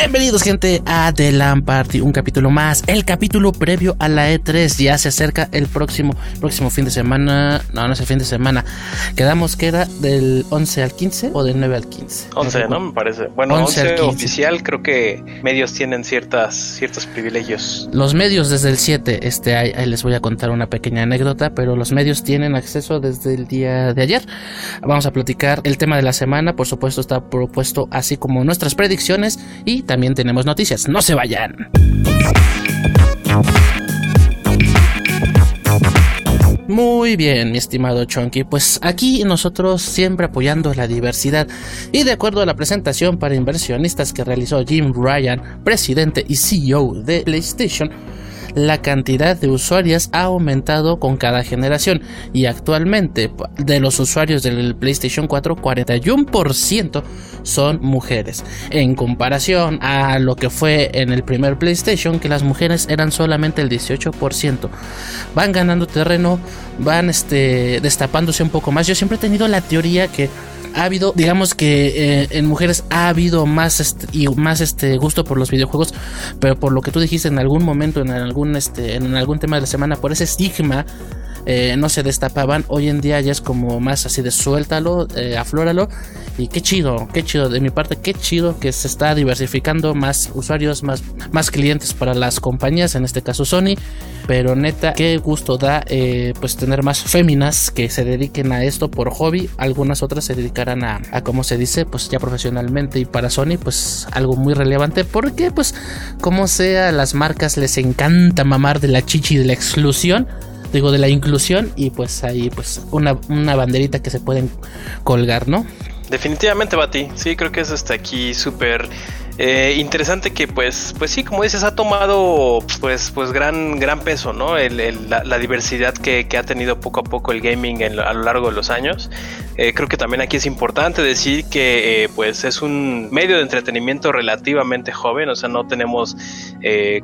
Bienvenidos gente a The Party, un capítulo más, el capítulo previo a la E3, ya se acerca el próximo, próximo fin de semana, no, no es el fin de semana, quedamos que era del 11 al 15 o del 9 al 15. 11, ¿no? Me parece. Bueno, 11, oficial, creo que medios tienen ciertas, ciertos privilegios. Los medios desde el 7, este, ahí, les voy a contar una pequeña anécdota, pero los medios tienen acceso desde el día de ayer. Vamos a platicar el tema de la semana, por supuesto está propuesto así como nuestras predicciones y también tenemos noticias. No se vayan. Muy bien, mi estimado Chonky. Pues aquí nosotros siempre apoyando la diversidad. Y de acuerdo a la presentación para inversionistas que realizó Jim Ryan, presidente y CEO de PlayStation, la cantidad de usuarias ha aumentado con cada generación. Y actualmente de los usuarios del PlayStation 4 41% son mujeres. En comparación a lo que fue en el primer PlayStation que las mujeres eran solamente el 18% van ganando terreno van este destapándose un poco más. Yo siempre he tenido la teoría que ha habido, digamos que eh, en mujeres ha habido más este, y más este gusto por los videojuegos, pero por lo que tú dijiste en algún momento, en algún este, en algún tema de la semana, por ese estigma eh, no se destapaban. Hoy en día ya es como más así de suéltalo, eh, aflóralo. Y qué chido, qué chido. De mi parte, qué chido que se está diversificando más usuarios, más, más clientes para las compañías, en este caso Sony. Pero neta, qué gusto da eh, pues tener más féminas que se dediquen a esto por hobby. Algunas otras se dedicarán a, a como se dice, pues ya profesionalmente. Y para Sony, pues algo muy relevante. Porque pues como sea, las marcas les encanta mamar de la chichi de la exclusión digo, de la inclusión y pues ahí pues una, una banderita que se pueden colgar, ¿no? Definitivamente, Bati. Sí, creo que es hasta aquí súper eh, interesante que pues, pues sí, como dices, ha tomado pues, pues gran, gran peso, ¿no? la, diversidad que, ha tenido poco a poco el gaming a lo largo de los años. Eh, creo que también aquí es importante decir que eh, pues es un medio de entretenimiento relativamente joven, o sea, no tenemos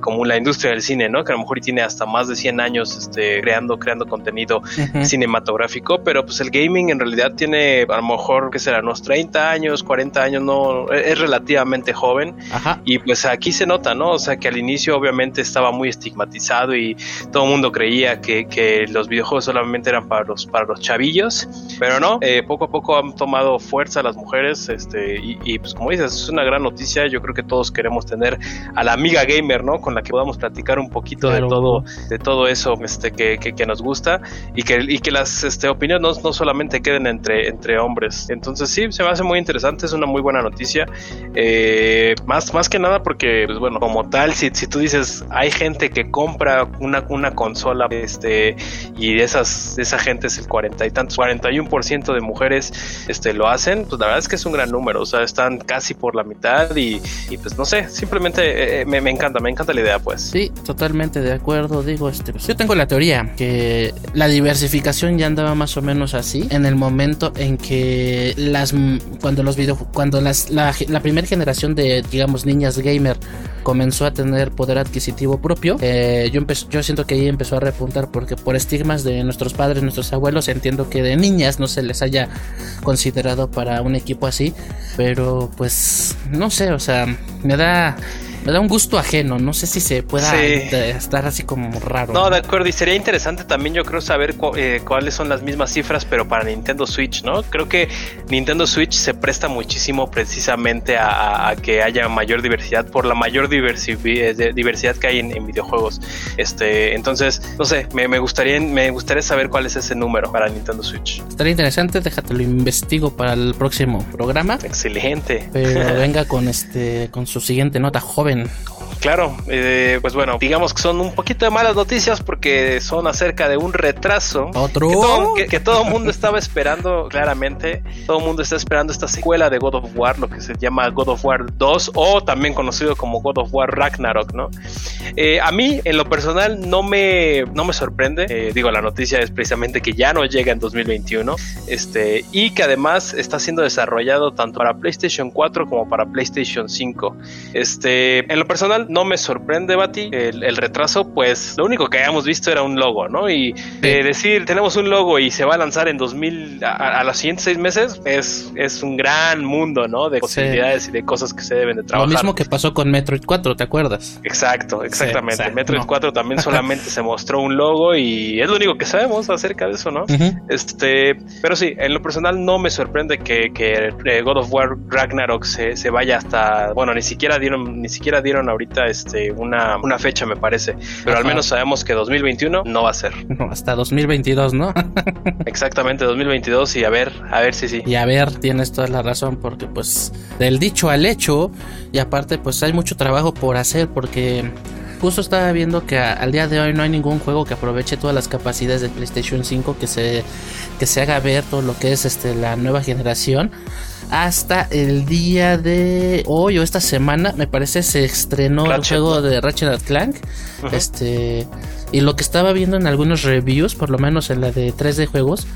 como la industria del cine, ¿no? Que a lo mejor tiene hasta más de 100 años este, creando, creando contenido cinematográfico, pero pues el gaming en realidad tiene a lo mejor, que será? Unos 30 años, 40 años, no, es relativamente joven y pues aquí se nota, ¿no? O sea, que al inicio obviamente estaba muy estigmatizado y todo el mundo creía que, que los videojuegos solamente eran para los, para los chavillos, pero no, eh, poco a poco han tomado fuerza las mujeres, este, y, pues como dices, es una gran noticia, yo creo que todos queremos tener a la amiga gamer, ¿no? Con la que podamos platicar un poquito de todo, de todo eso este, que, que, nos gusta y que, y que las este, opiniones no, no solamente queden entre, entre hombres. Entonces sí, se me hace muy interesante, es una muy buena noticia. Eh, más, más que nada porque, pues bueno, como tal, si, si tú dices, hay gente que compra una, una consola, este, y de esas, de esa gente es el 40 y tantos, 41% de mujeres, este, lo hacen, pues la verdad es que es un gran número, o sea, están casi por la mitad y, pues no sé, simplemente eh, eh, me, me, encanta, me encanta la idea, pues. Sí, totalmente de acuerdo, digo, este, pues, yo tengo la teoría que la diversificación ya andaba más o menos así en el momento en que las, cuando los videos, cuando las, la, la primera generación de digamos, niñas gamer comenzó a tener poder adquisitivo propio, eh, yo, yo siento que ahí empezó a repuntar porque por estigmas de nuestros padres, nuestros abuelos, entiendo que de niñas no se les haya considerado para un equipo así, pero pues no sé, o sea, me da me da un gusto ajeno. No sé si se pueda estar así como raro. No, de acuerdo. Y sería interesante también, yo creo, saber eh, cuáles son las mismas cifras, pero para Nintendo Switch, ¿no? Creo que Nintendo Switch se presta muchísimo precisamente a, que haya mayor diversidad por la mayor eh, diversidad que hay en, videojuegos. Este, entonces, no sé, me, gustaría, me gustaría saber cuál es ese número para Nintendo Switch. Estaría interesante, déjate lo investigo para el próximo programa. Excelente. Pero venga con este, con su siguiente nota joven in. Claro, eh, pues bueno, digamos que son un poquito de malas noticias porque son acerca de un retraso. ¿Otro? Que todo, el mundo estaba esperando, claramente. Todo el mundo está esperando esta secuela de God of War, lo que se llama God of War 2 o también conocido como God of War Ragnarok, ¿no? Eh, a mí, en lo personal, no me, no me sorprende. Eh, digo, la noticia es precisamente que ya no llega en 2021 este, y que además está siendo desarrollado tanto para PlayStation 4 como para PlayStation 5. Este, en lo personal, no me sorprende, Bati, el, retraso, pues lo único que habíamos visto era un logo, ¿no? Y decir, tenemos un logo y se va a lanzar en 2000, a, los siguientes seis meses, es, es un gran mundo, ¿no? De posibilidades y de cosas que se deben de trabajar. Lo mismo que pasó con Metroid 4, ¿te acuerdas? Exacto, exactamente. Metroid 4 también solamente se mostró un logo y es lo único que sabemos acerca de eso, ¿no? Este, pero sí, en lo personal no me sorprende que, que eh, God of War Ragnarok se, se, vaya hasta, bueno, ni siquiera dieron, ni siquiera dieron ahorita este una, una fecha me parece, pero al menos sabemos que 2021 no va a ser. No, hasta 2022, ¿no? Exactamente, 2022 y a ver, a ver si sí. Y a ver, tienes toda la razón porque pues del dicho al hecho y aparte pues hay mucho trabajo por hacer porque Justo estaba viendo que al día de hoy no hay ningún juego que aproveche todas las capacidades de PlayStation 5 que se, que se haga ver todo lo que es este, la nueva generación. Hasta el día de hoy o esta semana, me parece, se estrenó el juego de Ratchet Clank. Este. Y lo que estaba viendo en algunos reviews, por lo menos en la de 3D juegos,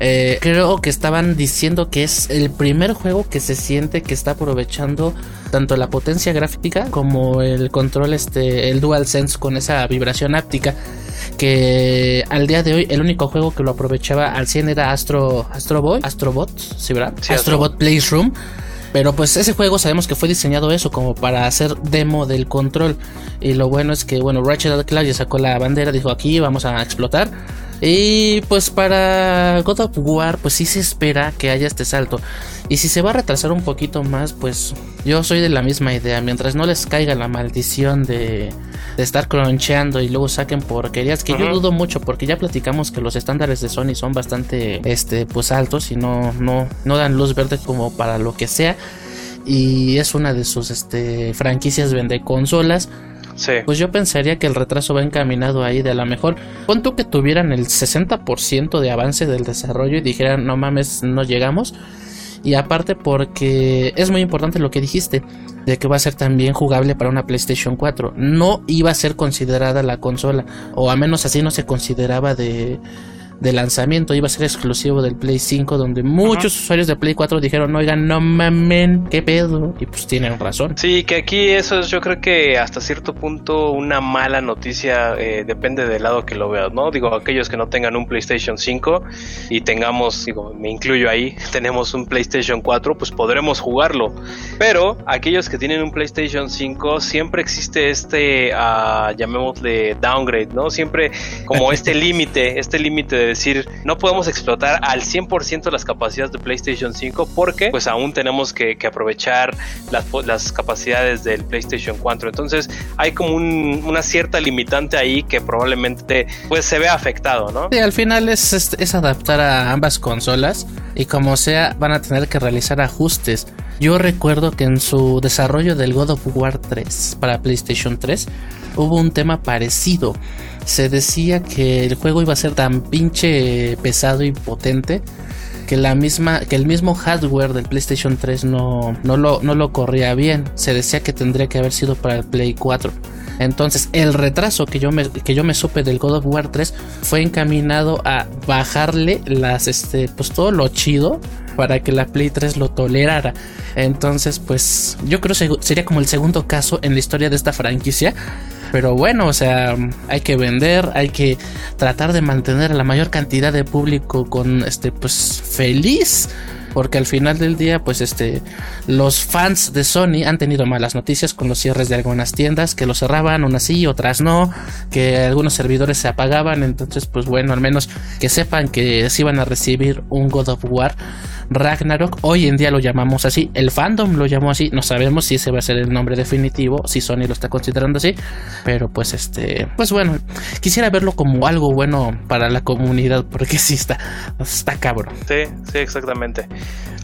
eh, creo que estaban diciendo que es el primer juego que se siente que está aprovechando tanto la potencia gráfica como el control, este, el DualSense con esa vibración áptica. Que al día de hoy el único juego que lo aprovechaba al 100 era Astro, Astro Boy, Astrobot, ¿sí, verdad? Astrobot Playroom. Pero pues ese juego sabemos que fue diseñado eso, como para hacer demo del control. Y lo bueno es que, bueno, Ratchet Clank ya sacó la bandera, dijo aquí vamos a explotar. Y pues para God of War, pues sí se espera que haya este salto. Y si se va a retrasar un poquito más, pues yo soy de la misma idea. Mientras no les caiga la maldición de, estar croncheando y luego saquen porquerías, que yo dudo mucho porque ya platicamos que los estándares de Sony son bastante este, pues altos y no, no, no dan luz verde como para lo que sea. Y es una de sus este, franquicias vende consolas pues yo pensaría que el retraso va encaminado ahí de a lo mejor. Pon tú que tuvieran el 60% de avance del desarrollo y dijeran, no mames, no llegamos. Y aparte porque es muy importante lo que dijiste, de que va a ser también jugable para una PlayStation 4. No iba a ser considerada la consola, o a menos así no se consideraba de, de lanzamiento iba a ser exclusivo del Play 5, donde muchos usuarios de Play 4 dijeron, oigan, no mamen, qué pedo, y pues tienen razón. Sí, que aquí eso es yo creo que hasta cierto punto una mala noticia, eh, depende del lado que lo veas, ¿no? Digo, aquellos que no tengan un PlayStation 5 y tengamos, digo, me incluyo ahí, tenemos un PlayStation 4, pues podremos jugarlo, pero aquellos que tienen un PlayStation 5, siempre existe este, uh, llamémosle downgrade, ¿no? Siempre como este límite, este límite de decir, no podemos explotar al 100% las capacidades de PlayStation 5 porque pues aún tenemos que, aprovechar las, capacidades del PlayStation 4. Entonces hay como una cierta limitante ahí que probablemente pues se ve afectado, ¿no? Sí, al final es, es adaptar a ambas consolas y como sea van a tener que realizar ajustes. Yo recuerdo que en su desarrollo del God of War 3 para PlayStation 3 hubo un tema parecido se decía que el juego iba a ser tan pinche pesado y potente que la misma que el mismo hardware del PlayStation 3 no, no, lo, no lo corría bien. Se decía que tendría que haber sido para el Play 4. Entonces, el retraso que yo me, que yo me supe del God of War 3 fue encaminado a bajarle las este pues todo lo chido para que la Play 3 lo tolerara. Entonces, pues yo creo que sería como el segundo caso en la historia de esta franquicia pero bueno, o sea, hay que vender, hay que tratar de mantener a la mayor cantidad de público con este, pues feliz. Porque al final del día, pues este, los fans de Sony han tenido malas noticias con los cierres de algunas tiendas que lo cerraban, unas sí, otras no, que algunos servidores se apagaban. Entonces, pues bueno, al menos que sepan que si van a recibir un God of War Ragnarok. Hoy en día lo llamamos así. El fandom lo llamó así. No sabemos si ese va a ser el nombre definitivo, si Sony lo está considerando así. Pero pues este, pues bueno, quisiera verlo como algo bueno para la comunidad, porque sí está, está cabrón. Sí, sí, exactamente.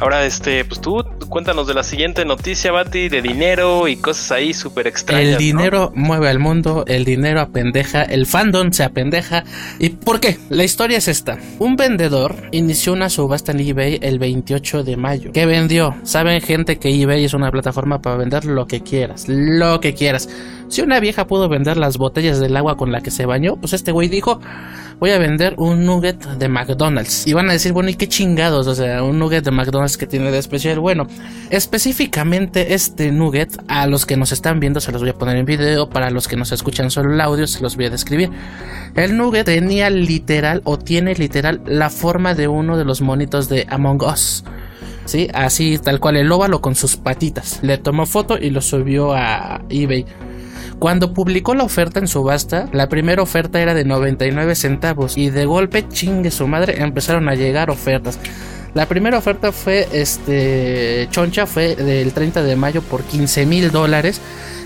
Ahora, este, pues tú cuéntanos de la siguiente noticia, Bati, de dinero y cosas ahí súper extrañas. El dinero mueve al mundo, el dinero apendeja, el fandom se apendeja. ¿Y por qué? La historia es esta. Un vendedor inició una subasta en eBay el 28 de mayo. ¿Qué vendió? Saben gente que eBay es una plataforma para vender lo que quieras, lo que quieras. Si una vieja pudo vender las botellas del agua con la que se bañó, pues este güey dijo, voy a vender un nugget de McDonald's. Y van a decir, bueno, ¿y qué chingados? O sea, un nugget de McDonald's que tiene de especial. Bueno, Específicamente este nugget, a los que nos están viendo se los voy a poner en video, para los que nos escuchan solo el audio se los voy a describir. El nugget tenía literal o tiene literal la forma de uno de los monitos de Among Us. ¿Sí? Así tal cual el óvalo con sus patitas. Le tomó foto y lo subió a eBay. Cuando publicó la oferta en subasta, la primera oferta era de 99 centavos y de golpe, chingue su madre, empezaron a llegar ofertas. La primera oferta fue, este, choncha, fue del 30 de mayo por 15 mil dólares.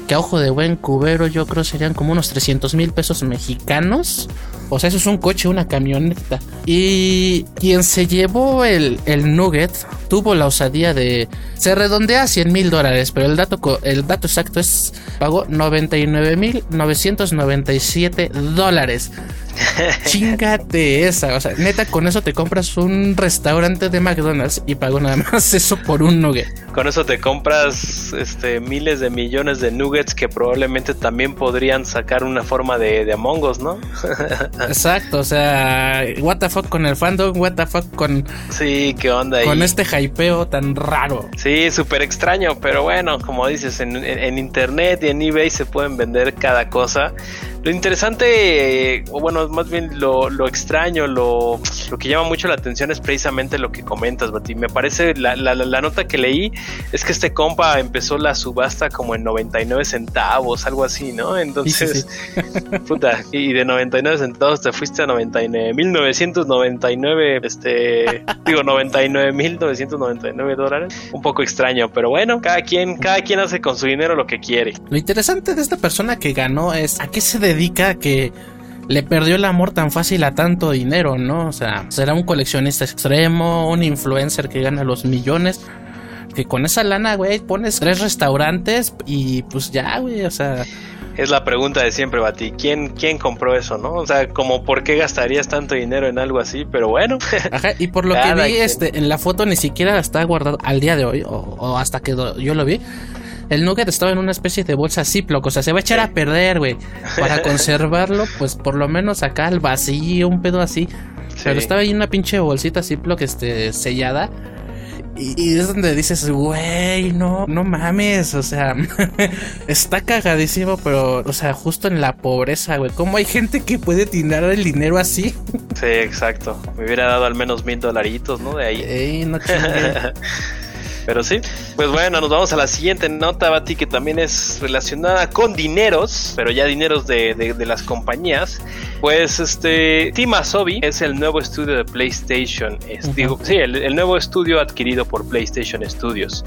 Que a ojo de buen cubero yo creo serían como unos 300 mil pesos mexicanos. O sea, eso es un coche, una camioneta. Y quien se llevó el, el nugget tuvo la osadía de... Se redondea a 100 mil dólares, pero el dato, el dato exacto es... Pagó 99 mil 997 dólares. Chingate esa. O sea, neta, con eso te compras un restaurante de McDonald's y pago nada más eso por un nugget. Con eso te compras este, miles de millones de nuggets que probablemente también podrían sacar una forma de, de Among Us, ¿no? Exacto, o sea, what the fuck con el fandom, what the fuck con. Sí, qué onda ahí. Con este hypeo tan raro. Sí, súper extraño, pero bueno, como dices, en, en internet y en eBay se pueden vender cada cosa. Lo interesante, o bueno, más bien lo, lo extraño, lo, lo, que llama mucho la atención es precisamente lo que comentas, Bati. Me parece, la, la, la, nota que leí es que este compa empezó la subasta como en 99 centavos, algo así, ¿no? Entonces, sí, sí, sí. puta, y de 99 centavos te fuiste a 99.999, este, digo, 99.999 dólares. Un poco extraño, pero bueno, cada quien, cada quien hace con su dinero lo que quiere. Lo interesante de esta persona que ganó es a qué se dedica que le perdió el amor tan fácil a tanto dinero, ¿no? O sea, será un coleccionista extremo, un influencer que gana los millones. Que con esa lana, güey, pones tres restaurantes y pues ya, güey, o sea. Es la pregunta de siempre, Bati. ¿Quién, ¿Quién compró eso, no? O sea, como por qué gastarías tanto dinero en algo así, pero bueno. Ajá, y por lo que vi, quien. este, en la foto ni siquiera está guardado al día de hoy, o, o hasta que yo lo vi el nugget estaba en una especie de bolsa Ziploc, o sea, se va a echar a perder, güey. Para conservarlo, pues por lo menos acá al vacío, un pedo así. Sí. Pero estaba ahí en una pinche bolsita Ziploc este, sellada. Y, y, es donde dices, güey, no, no mames, o sea, está cagadísimo, pero, o sea, justo en la pobreza, güey, ¿cómo hay gente que puede tirar el dinero así? Sí, exacto, me hubiera dado al menos mil dolaritos, ¿no? De ahí. Ey, no Pero sí, pues bueno, nos vamos a la siguiente nota, Bati, que también es relacionada con dineros, pero ya dineros de, de, de las compañías. Pues este, Team Asobi es el nuevo estudio de PlayStation. Es, uh -huh. digo, sí, el, el, nuevo estudio adquirido por PlayStation Studios.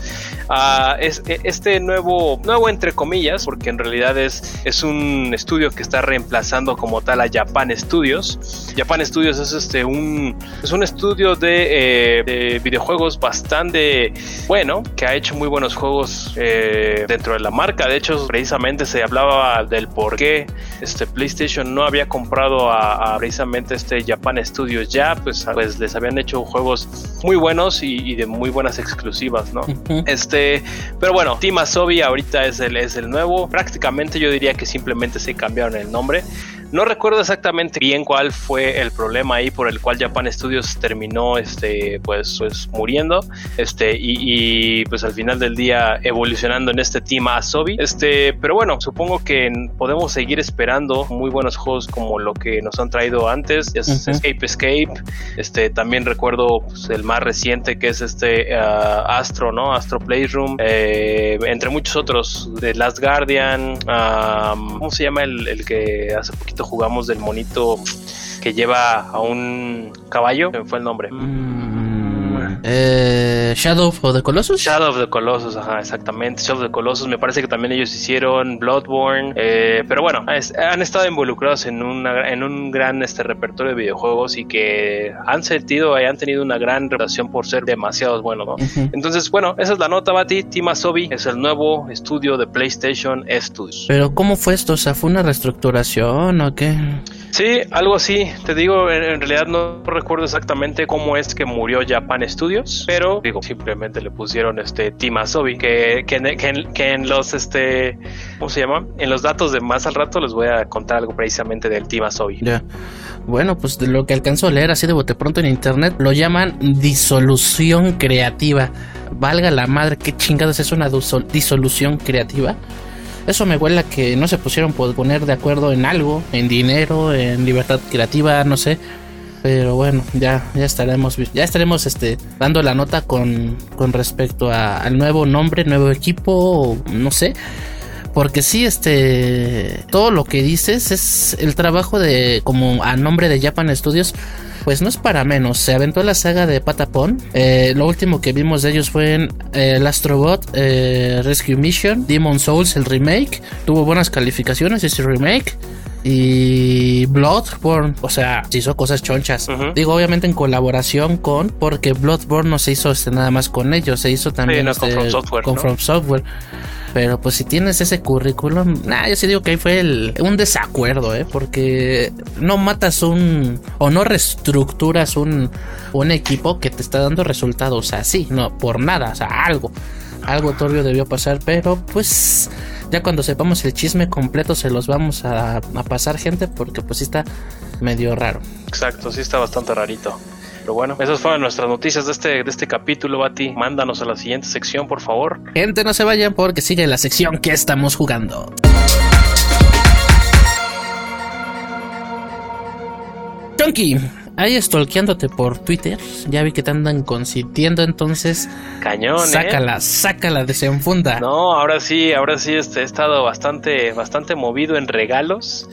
Uh, es, este nuevo, nuevo entre comillas, porque en realidad es, es un estudio que está reemplazando como tal a Japan Studios. Japan Studios es este un, es un estudio de, eh, de videojuegos bastante bueno, que ha hecho muy buenos juegos eh, dentro de la marca. De hecho, precisamente se hablaba del por qué este PlayStation no había comprado a, a precisamente este Japan Studios ya, pues, pues, les habían hecho juegos muy buenos y, y de muy buenas exclusivas, ¿no? Uh -huh. Este, pero bueno, Team Asobi ahorita es el, es el nuevo. Prácticamente yo diría que simplemente se cambiaron el nombre. No recuerdo exactamente bien cuál fue el problema ahí por el cual Japan Studios terminó este pues, pues muriendo este y, y, pues al final del día evolucionando en este team Asobi. Este pero bueno supongo que podemos seguir esperando muy buenos juegos como lo que nos han traído antes es uh -huh. Escape Escape. Este también recuerdo pues, el más reciente que es este uh, Astro no Astro Playroom eh, entre muchos otros de Last Guardian um, ¿cómo se llama el, el que hace poquito jugamos del monito que lleva a un caballo. Me fue el nombre. Mm, eh, Shadow of the Colossus. Shadow of the Colossus, ajá, exactamente. Shadow of the Colossus. Me parece que también ellos hicieron Bloodborne. Eh, pero bueno, es, han estado involucrados en, una, en un gran este, repertorio de videojuegos y que han sentido y han tenido una gran reputación por ser demasiado buenos, ¿no? Uh -huh. Entonces, bueno, esa es la nota, Bati. Team Asobi es el nuevo estudio de PlayStation Studios. Pero, ¿cómo fue esto? O sea, ¿fue una reestructuración o qué? Sí, algo así. Te digo, en, realidad no recuerdo exactamente cómo es que murió Japan Studios, pero digo, simplemente le pusieron este Team Asobi, que, que, que, en los este, ¿cómo se llama? En los datos de más al rato les voy a contar algo precisamente del Team Asobi. Ya. Bueno, pues de lo que alcanzo a leer así de bote pronto en internet, lo llaman disolución creativa. valga la madre, qué chingados es una disolución creativa. Eso me huele a que no se pusieron por poner de acuerdo en algo, en dinero, en libertad creativa, no sé. Pero bueno, ya, ya estaremos, ya estaremos este, dando la nota con, con respecto al nuevo nombre, nuevo equipo, no sé. Porque sí, este, todo lo que dices es el trabajo de, como a nombre de Japan Studios, pues no es para menos. Se aventó la saga de Patapon. Eh, lo último que vimos de ellos fue en eh, el Astrobot eh, Rescue Mission, Demon Souls, el remake. Tuvo buenas calificaciones ese remake y Bloodborne, o sea, se hizo cosas chonchas. Digo, obviamente en colaboración con, porque Bloodborne no se hizo este, nada más con ellos, se hizo también con este, Software. Con From Software. Pero pues si tienes ese currículum, nah, yo sí digo que ahí fue el, un desacuerdo, ¿eh? Porque no matas un o no reestructuras un, un equipo que te está dando resultados así, no, por nada, o sea, algo. Algo turbio debió pasar, pero pues ya cuando sepamos el chisme completo se los vamos a, a pasar gente porque pues sí está medio raro. Exacto, sí está bastante rarito. Pero bueno, esas fueron nuestras noticias de este, de este capítulo, Bati. Mándanos a la siguiente sección, por favor. Gente, no se vayan porque sigue la sección que estamos jugando. Chunky, ahí stalkeándote por Twitter. Ya vi que te andan consintiendo, entonces. Cañón, ¿eh? Sácala, sácala, desenfunda. No, ahora sí, ahora sí este, he estado bastante, bastante movido en regalos.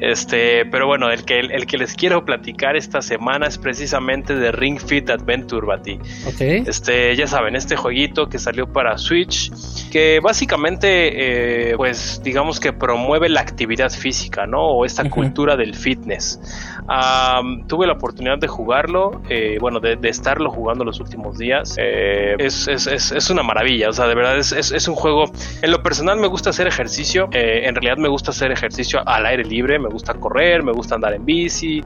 Este, pero bueno, el que, el, que les quiero platicar esta semana es precisamente de Ring Fit Adventure, Bati. Okay. Este, ya saben, este jueguito que salió para Switch, que básicamente, eh, pues digamos que promueve la actividad física, ¿no? O esta cultura del fitness. Tuve la oportunidad de jugarlo, eh, bueno, de, estarlo jugando los últimos días. Eh, es, es, es, es, una maravilla, o sea, de verdad es, un juego. En lo personal me gusta hacer ejercicio, en realidad me gusta hacer ejercicio al aire libre, me gusta correr, me gusta andar en bici.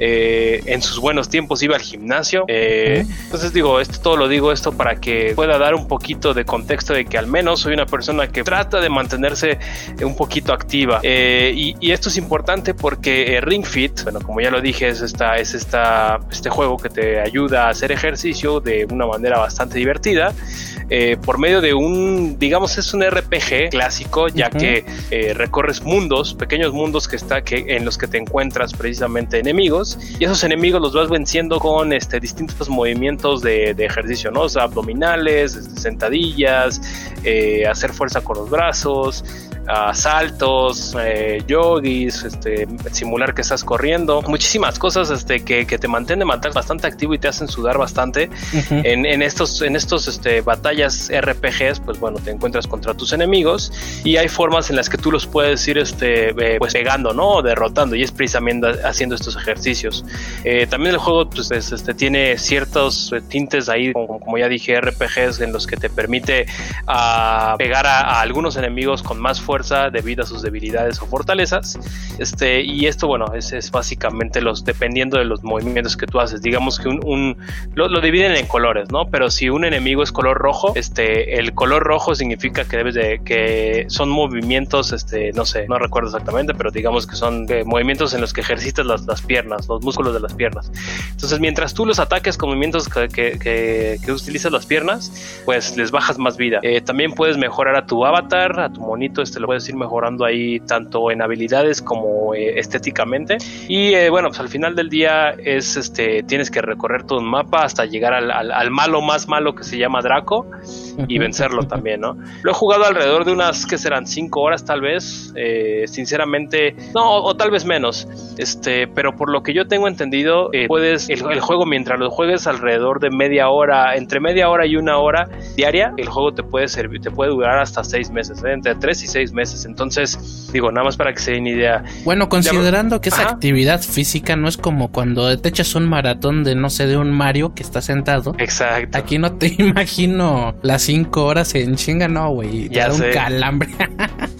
Eh, en sus buenos tiempos iba al gimnasio. Eh, entonces digo, esto todo lo digo esto para que pueda dar un poquito de contexto de que al menos soy una persona que trata de mantenerse un poquito activa. Eh, y, esto es importante porque Ring Fit, bueno, como ya lo dije, es, esta, es esta, este juego que te ayuda a hacer ejercicio de una manera bastante divertida. por medio de un, digamos, es un RPG clásico, ya que recorres mundos, pequeños mundos que, está, que, en los que te encuentras precisamente enemigos y esos enemigos los vas venciendo con este, distintos movimientos de, ejercicio, ¿no? O abdominales, este, sentadillas, eh, hacer fuerza con los brazos, saltos, eh, yogis, este, simular que estás corriendo, muchísimas cosas este, que, te mantienen bastante activo y te hacen sudar bastante. en, estos, en estos este, batallas RPGs, pues bueno, te encuentras contra tus enemigos y hay formas en las que tú los puedes ir este, eh, pues pegando, ¿no? derrotando y es precisamente haciendo estos ejercicios. Eh, también el juego pues, este, tiene ciertos tintes ahí, como, ya dije, RPGs en los que te permite ah, pegar a algunos enemigos con más fuerza debido a sus debilidades o fortalezas. Este, y esto, bueno, es, es básicamente los, dependiendo de los movimientos que tú haces. Digamos que un, lo, dividen en colores, ¿no? Pero si un enemigo es color rojo, este, el color rojo significa que debes de, que son movimientos, este, no sé, no recuerdo exactamente, pero digamos que son eh, movimientos en los que ejercitas las, las, piernas, los músculos de las piernas. Entonces, mientras tú los ataques con movimientos que, que, que, utilizas las piernas, pues les bajas más vida. Eh, también puedes mejorar a tu avatar, a tu monito, este lo puedes ir mejorando ahí tanto en habilidades como eh, estéticamente. Y eh, bueno, pues al final del día es este, tienes que recorrer todo un mapa hasta llegar al, al, malo más malo que se llama Draco y vencerlo también, ¿no? Lo he jugado alrededor de unas, que serán? Cinco horas tal vez, eh, sinceramente, no, o, tal vez menos, este, pero por lo que yo tengo entendido, puedes, el, el, juego mientras lo juegues alrededor de media hora, entre media hora y una hora diaria, el juego te puede servir, te puede durar hasta seis meses, entre tres y seis meses. Entonces, digo, nada más para que se den idea. Bueno, considerando que esa actividad física no es como cuando te echas un maratón de, no sé, de un Mario que está sentado. Exacto. Aquí no te imagino las cinco horas en chinga, no, güey. Ya un calambre.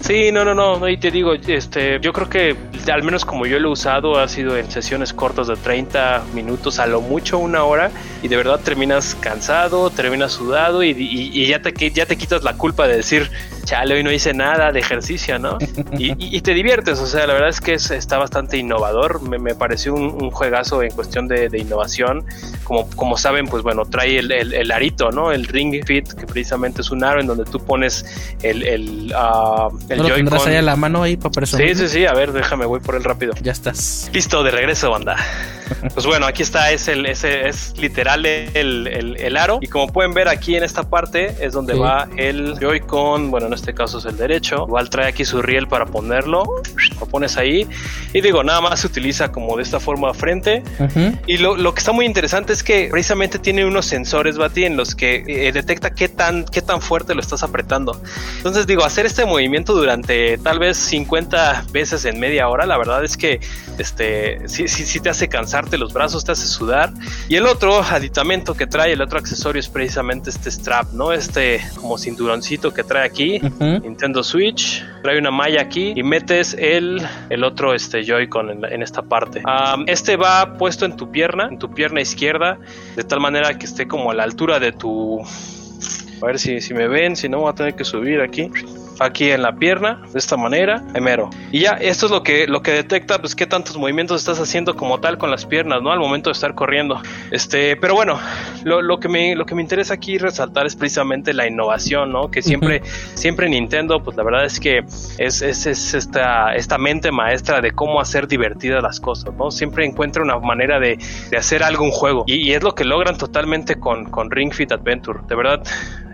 sí, no, no, no. Y te digo, este, yo creo que al menos como yo lo he usado, ha sido en sesiones cortas de 30 minutos, a lo mucho una hora, y de verdad terminas cansado, terminas sudado y, y ya, te, ya te quitas la culpa de decir, chale, hoy no hice nada de ejercicio, ¿no? Y, te diviertes, o sea, la verdad es que está bastante innovador, me, pareció un, juegazo en cuestión de, innovación, como, como saben, pues bueno, trae el, arito, ¿no? El Ring Fit, que precisamente es un aro en donde tú pones el, el, uh, el Joy-Con. ahí a la mano ahí para Sí, sí, sí, a ver, déjame, voy por el rápido. Ya estás. Listo, de regreso, banda. Pues bueno, aquí está, es el, ese es literal el, el, aro. Y como pueden ver aquí en esta parte es donde va el Joy-Con. Bueno, en este caso es el derecho. Igual trae aquí su riel para ponerlo. Lo pones ahí. Y digo, nada más se utiliza como de esta forma frente. Y lo, lo, que está muy interesante es que precisamente tiene unos sensores, Bati, en los que eh, detecta qué tan, qué tan fuerte lo estás apretando. Entonces digo, hacer este movimiento durante tal vez 50 veces en media hora, la verdad es que este sí, sí, sí te hace cansarte los brazos, te hace sudar. Y el otro aditamento que trae, el otro accesorio es precisamente este strap, ¿no? Este como cinturoncito que trae aquí, Nintendo Switch, trae una malla aquí y metes el, el otro este Joy-Con en, esta parte. este va puesto en tu pierna, en tu pierna izquierda, de tal manera que esté como a la altura de tu... A ver si, si me ven, si no voy a tener que subir aquí aquí en la pierna, de esta manera, mero. Y ya, esto es lo que, lo que detecta, pues qué tantos movimientos estás haciendo como tal con las piernas, ¿no? Al momento de estar corriendo. Este, pero bueno, lo, lo que, me, lo que me interesa aquí resaltar es precisamente la innovación, ¿no? Que siempre, siempre Nintendo, pues la verdad es que es, es, es, esta, esta mente maestra de cómo hacer divertidas las cosas, ¿no? Siempre encuentra una manera de, de hacer algo un juego. Y, y, es lo que logran totalmente con, con Ring Fit Adventure. De verdad,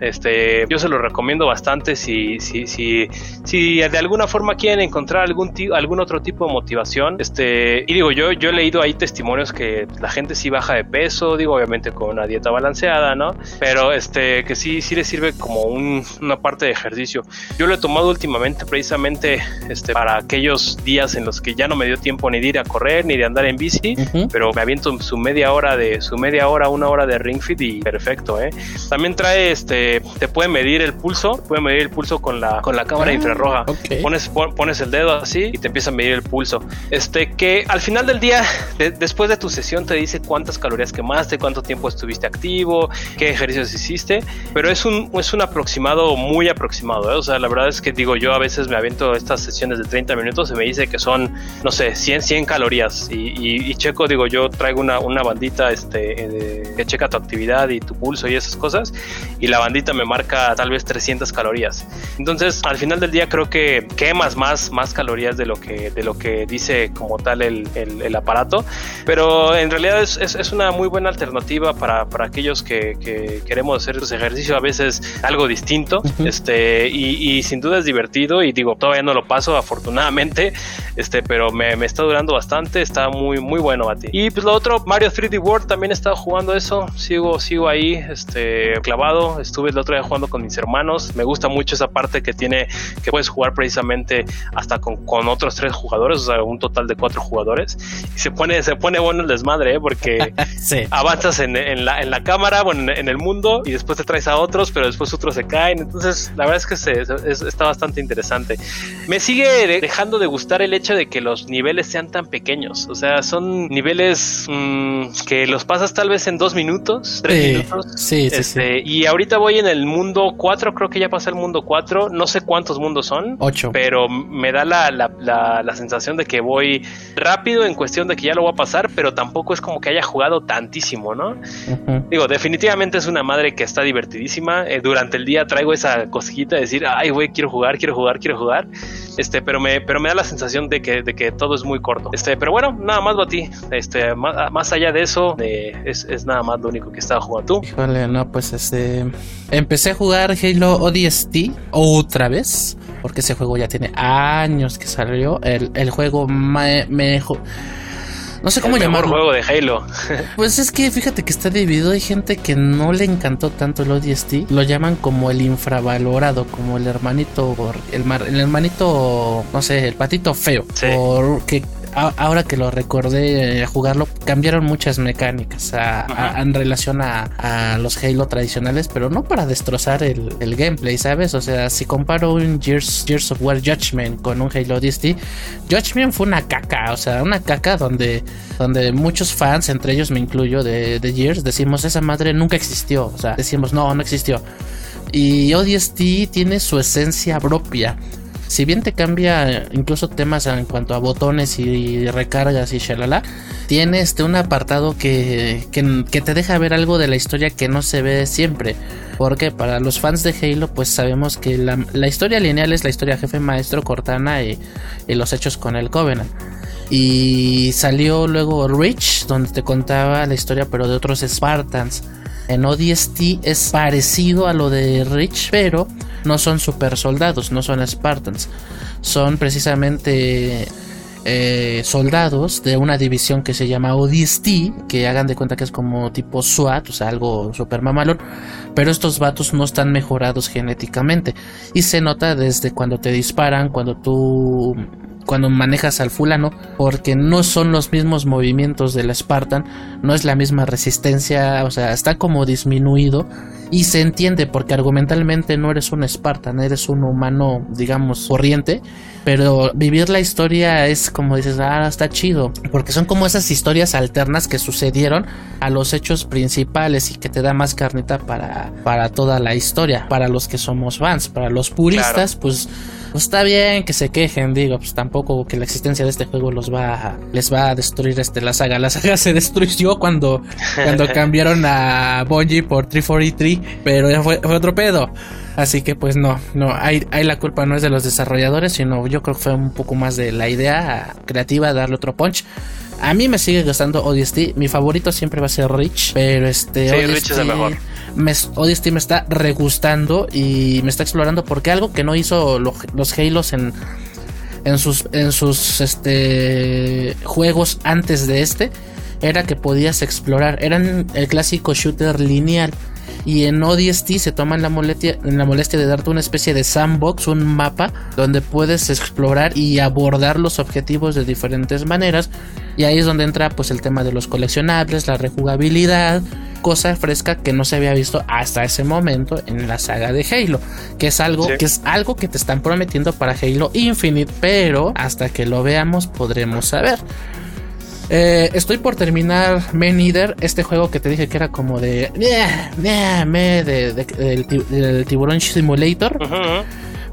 este, yo se lo recomiendo bastante si, si, si, si de alguna forma quieren encontrar algún, algún otro tipo de motivación. Este, y digo, yo, yo he leído ahí testimonios que la gente sí baja de peso, digo, obviamente con una dieta balanceada, ¿no? Pero este, que sí, sí le sirve como una parte de ejercicio. Yo lo he tomado últimamente precisamente este, para aquellos días en los que ya no me dio tiempo ni de ir a correr ni de andar en bici, pero me aviento su media hora de su media hora, una hora de ring fit y perfecto, ¿eh? También trae este te puede medir el pulso, puede medir el pulso con la, con la cámara ah, infrarroja. Pones, pones el dedo así y te empieza a medir el pulso. Este que al final del día, después de tu sesión, te dice cuántas calorías quemaste, cuánto tiempo estuviste activo, qué ejercicios hiciste, pero es un, es un aproximado muy aproximado. ¿eh? O sea, la verdad es que digo, yo a veces me aviento estas sesiones de 30 minutos y me dice que son, no sé, 100, 100 calorías. Y, checo, digo, yo traigo una, una bandita este, que checa tu actividad y tu pulso y esas cosas. Y la bandita me marca tal vez 300 calorías. Entonces, al final del día creo que quemas más, más calorías de lo que, de lo que dice como tal el, el, aparato. Pero en realidad es, es, una muy buena alternativa para, para aquellos que, que, queremos hacer ese ejercicio a veces algo distinto. este, y, y, sin duda es divertido y digo, todavía no lo paso afortunadamente, este, pero me, me está durando bastante, está muy, muy bueno a ti. Y pues lo otro, Mario 3D World también he estado jugando eso, sigo, sigo ahí, este, clavado, estuve el otro día jugando con mis hermanos. Me gusta mucho esa parte que tiene que puedes jugar precisamente hasta con, con otros tres jugadores, o sea, un total de cuatro jugadores. Y se pone, se pone bueno el desmadre, ¿eh? porque avanzas en, en, la, en la cámara, bueno, en, el mundo, y después te traes a otros, pero después otros se caen. Entonces, la verdad es que se, está bastante interesante. Me sigue dejando de gustar el hecho de que los niveles sean tan pequeños. O sea, son niveles mm, que los pasas tal vez en dos minutos, tres minutos. Sí, sí, este, Y ahorita voy en el mundo 4, creo que ya pasé el mundo 4, no sé cuántos mundos son. 8. Pero me da la, la, la, sensación de que voy rápido en cuestión de que ya lo voy a pasar, pero tampoco es como que haya jugado tantísimo, ¿no? Digo, definitivamente es una madre que está divertidísima. Eh, durante el día traigo esa cosquita de decir, ay, güey, quiero jugar, quiero jugar, quiero jugar. Este, pero me, pero me da la sensación de que, de que todo es muy corto. Este, pero bueno, nada más, ti Este, más, más allá de eso, eh, es, es, nada más lo único que estaba jugando tú. Híjole, no, pues este. Empecé a jugar Halo ODST otra vez, porque ese juego ya tiene años que salió. El, el juego me, no sé cómo el llamarlo. juego de Halo. pues es que fíjate que está dividido. Hay gente que no le encantó tanto el ODST. Lo llaman como el infravalorado, como el hermanito, el, el hermanito, no sé, el patito feo. Sí. Porque ahora que lo recordé a jugarlo, cambiaron muchas mecánicas en relación a, los Halo tradicionales, pero no para destrozar el, gameplay, ¿sabes? O sea, si comparo un Gears, of War Judgment con un Halo DST, Judgment fue una caca, o sea, una caca donde, donde muchos fans, entre ellos me incluyo, de, de Gears, decimos esa madre nunca existió, o sea, decimos no, no existió. Y ODST tiene su esencia propia. Si bien te cambia incluso temas en cuanto a botones y recargas y shalala, tiene este un apartado que, que, te deja ver algo de la historia que no se ve siempre. Porque para los fans de Halo, pues sabemos que la, historia lineal es la historia jefe maestro Cortana y, y los hechos con el Covenant. Y salió luego Rich, donde te contaba la historia, pero de otros Spartans. En ODST es parecido a lo de Rich, pero no son super soldados, no son Spartans. Son precisamente eh, soldados de una división que se llama ODST, que hagan de cuenta que es como tipo SWAT, o sea, algo super mamalón, pero estos vatos no están mejorados genéticamente y se nota desde cuando te disparan, cuando tú cuando manejas al fulano, porque no son los mismos movimientos del Spartan, no es la misma resistencia, o sea, está como disminuido y se entiende porque argumentalmente no eres un Spartan, eres un humano, digamos, corriente, pero vivir la historia es como dices, ah, está chido, porque son como esas historias alternas que sucedieron a los hechos principales y que te da más carnita para, para toda la historia, para los que somos fans, para los puristas, pues pues está bien que se quejen, digo, pues tampoco que la existencia de este juego los va a, les va a destruir este la saga. La saga se destruyó cuando, cuando cambiaron a Bungie por 343, pero ya fue, otro pedo. Así que pues no, no, hay, hay la culpa no es de los desarrolladores, sino yo creo que fue un poco más de la idea creativa darle otro punch. A mí me sigue gustando ODST. Mi favorito siempre va a ser Rich. Pero este. Sí, Rich es el mejor. Me, ODST me está regustando y me está explorando. Porque algo que no hizo los Halos en. En sus, en sus este, juegos antes de este, era que podías explorar. Eran el clásico shooter lineal y en ODST se toman la molestia, la molestia de darte una especie de sandbox, un mapa donde puedes explorar y abordar los objetivos de diferentes maneras y ahí es donde entra pues el tema de los coleccionables, la rejugabilidad, cosa fresca que no se había visto hasta ese momento en la saga de Halo, que es algo que es algo que te están prometiendo para Halo Infinite, pero hasta que lo veamos podremos saber. Eh, estoy por terminar Men Eater, este juego que te dije que era como de. del, tiburón simulator.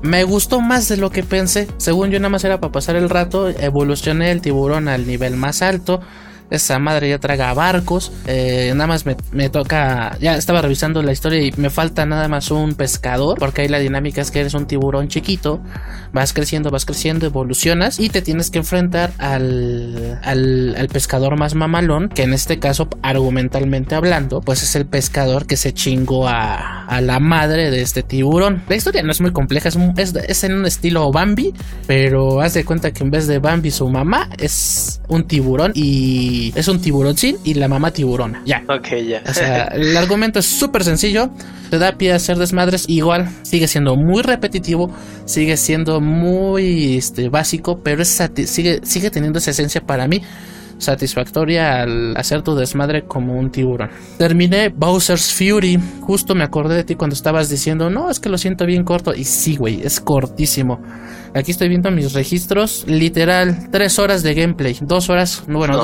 Me gustó más de lo que pensé. Según yo, nada más era para pasar el rato. Evolucioné el tiburón al nivel más alto. Esa madre ya traga barcos. Eh, nada más me, toca. Ya estaba revisando la historia y me falta nada más un pescador. Porque ahí la dinámica es que eres un tiburón chiquito. Vas creciendo, vas creciendo, evolucionas. Y te tienes que enfrentar al, al, pescador más mamalón. Que en este caso, argumentalmente hablando, pues es el pescador que se chingó a, a la madre de este tiburón. La historia no es muy compleja. Es, es, en un estilo Bambi. Pero haz de cuenta que en vez de Bambi, su mamá es un tiburón. Y es un tiburoncín y la mamá tiburona. Ya. Ok, ya. O sea, el argumento es súper sencillo. Te da pie a hacer desmadres. Igual sigue siendo muy repetitivo. Sigue siendo muy este, básico. Pero es sigue, sigue teniendo esa esencia para mí satisfactoria al hacer tu desmadre como un tiburón. Terminé Bowser's Fury. Justo me acordé de ti cuando estabas diciendo, no, es que lo siento bien corto. Y sí, güey, es cortísimo. Aquí estoy viendo mis registros. Literal, tres horas de gameplay. Dos horas, bueno,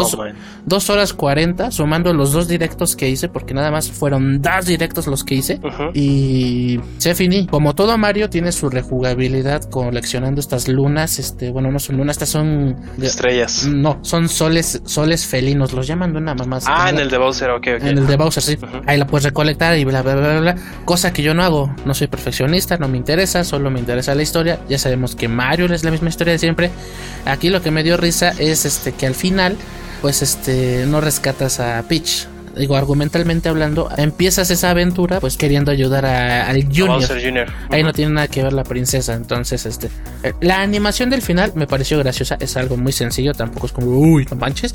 dos, horas cuarenta, sumando los dos directos que hice, porque nada más fueron dos directos los que hice. Y se finí. Como todo Mario, tiene su rejugabilidad coleccionando estas lunas. Este, bueno, no son lunas, estas son. Estrellas. No, son soles, soles felinos. Los llaman de una mamá. Ah, en el de Bowser, ok, ok. En el de Bowser, sí. Ahí la puedes recolectar y bla, bla, bla, bla. Cosa que yo no hago. No soy perfeccionista, no me interesa, solo me interesa la historia. Ya sabemos que Mario es la misma historia de siempre. Aquí lo que me dio risa es este que al final, pues este, no rescatas a Peach digo, argumentalmente hablando, empiezas esa aventura pues queriendo ayudar a, al Junior. Ahí no tiene nada que ver la princesa. Entonces, este, eh, la animación del final me pareció graciosa. Es algo muy sencillo, tampoco es como, uy, no manches,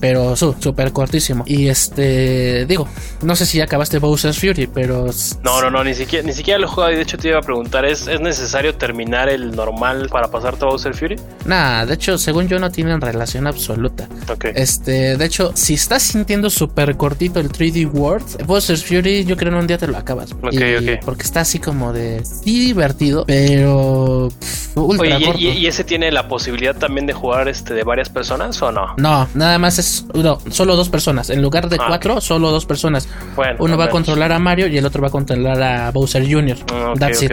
pero súper cortísimo. Y este, digo, no sé si ya acabaste Bowser's Fury, pero. No, no, no, ni siquiera, ni siquiera lo he jugado. Y de hecho, te iba a preguntar, ¿es, ¿es necesario terminar el normal para pasarte a Bowser Fury? Nada, de hecho, según yo, no tienen relación absoluta. Ok. Este, de hecho, si estás sintiendo súper corto cortito, el 3D World. Bowser's Fury, yo creo en un día te lo acabas. Ok, Y- ok. Porque está así como de. Sí, divertido, pero. pff, ultra Oye, corto. ¿y, ese tiene la posibilidad también de jugar este de varias personas o no? No, nada más es. No, solo dos personas. En lugar de Ah, cuatro, solo dos personas. Bueno, Uno va a controlar a Mario y el otro va a controlar a Bowser Jr. Ah, ok, That's it.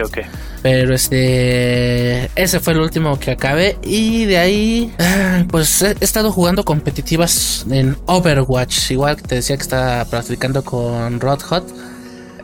Pero este. Ese fue el último que acabé. Y de ahí. ah, Pues he, he estado jugando competitivas en Overwatch. Igual que te decía que estaba practicando con Rod Hot.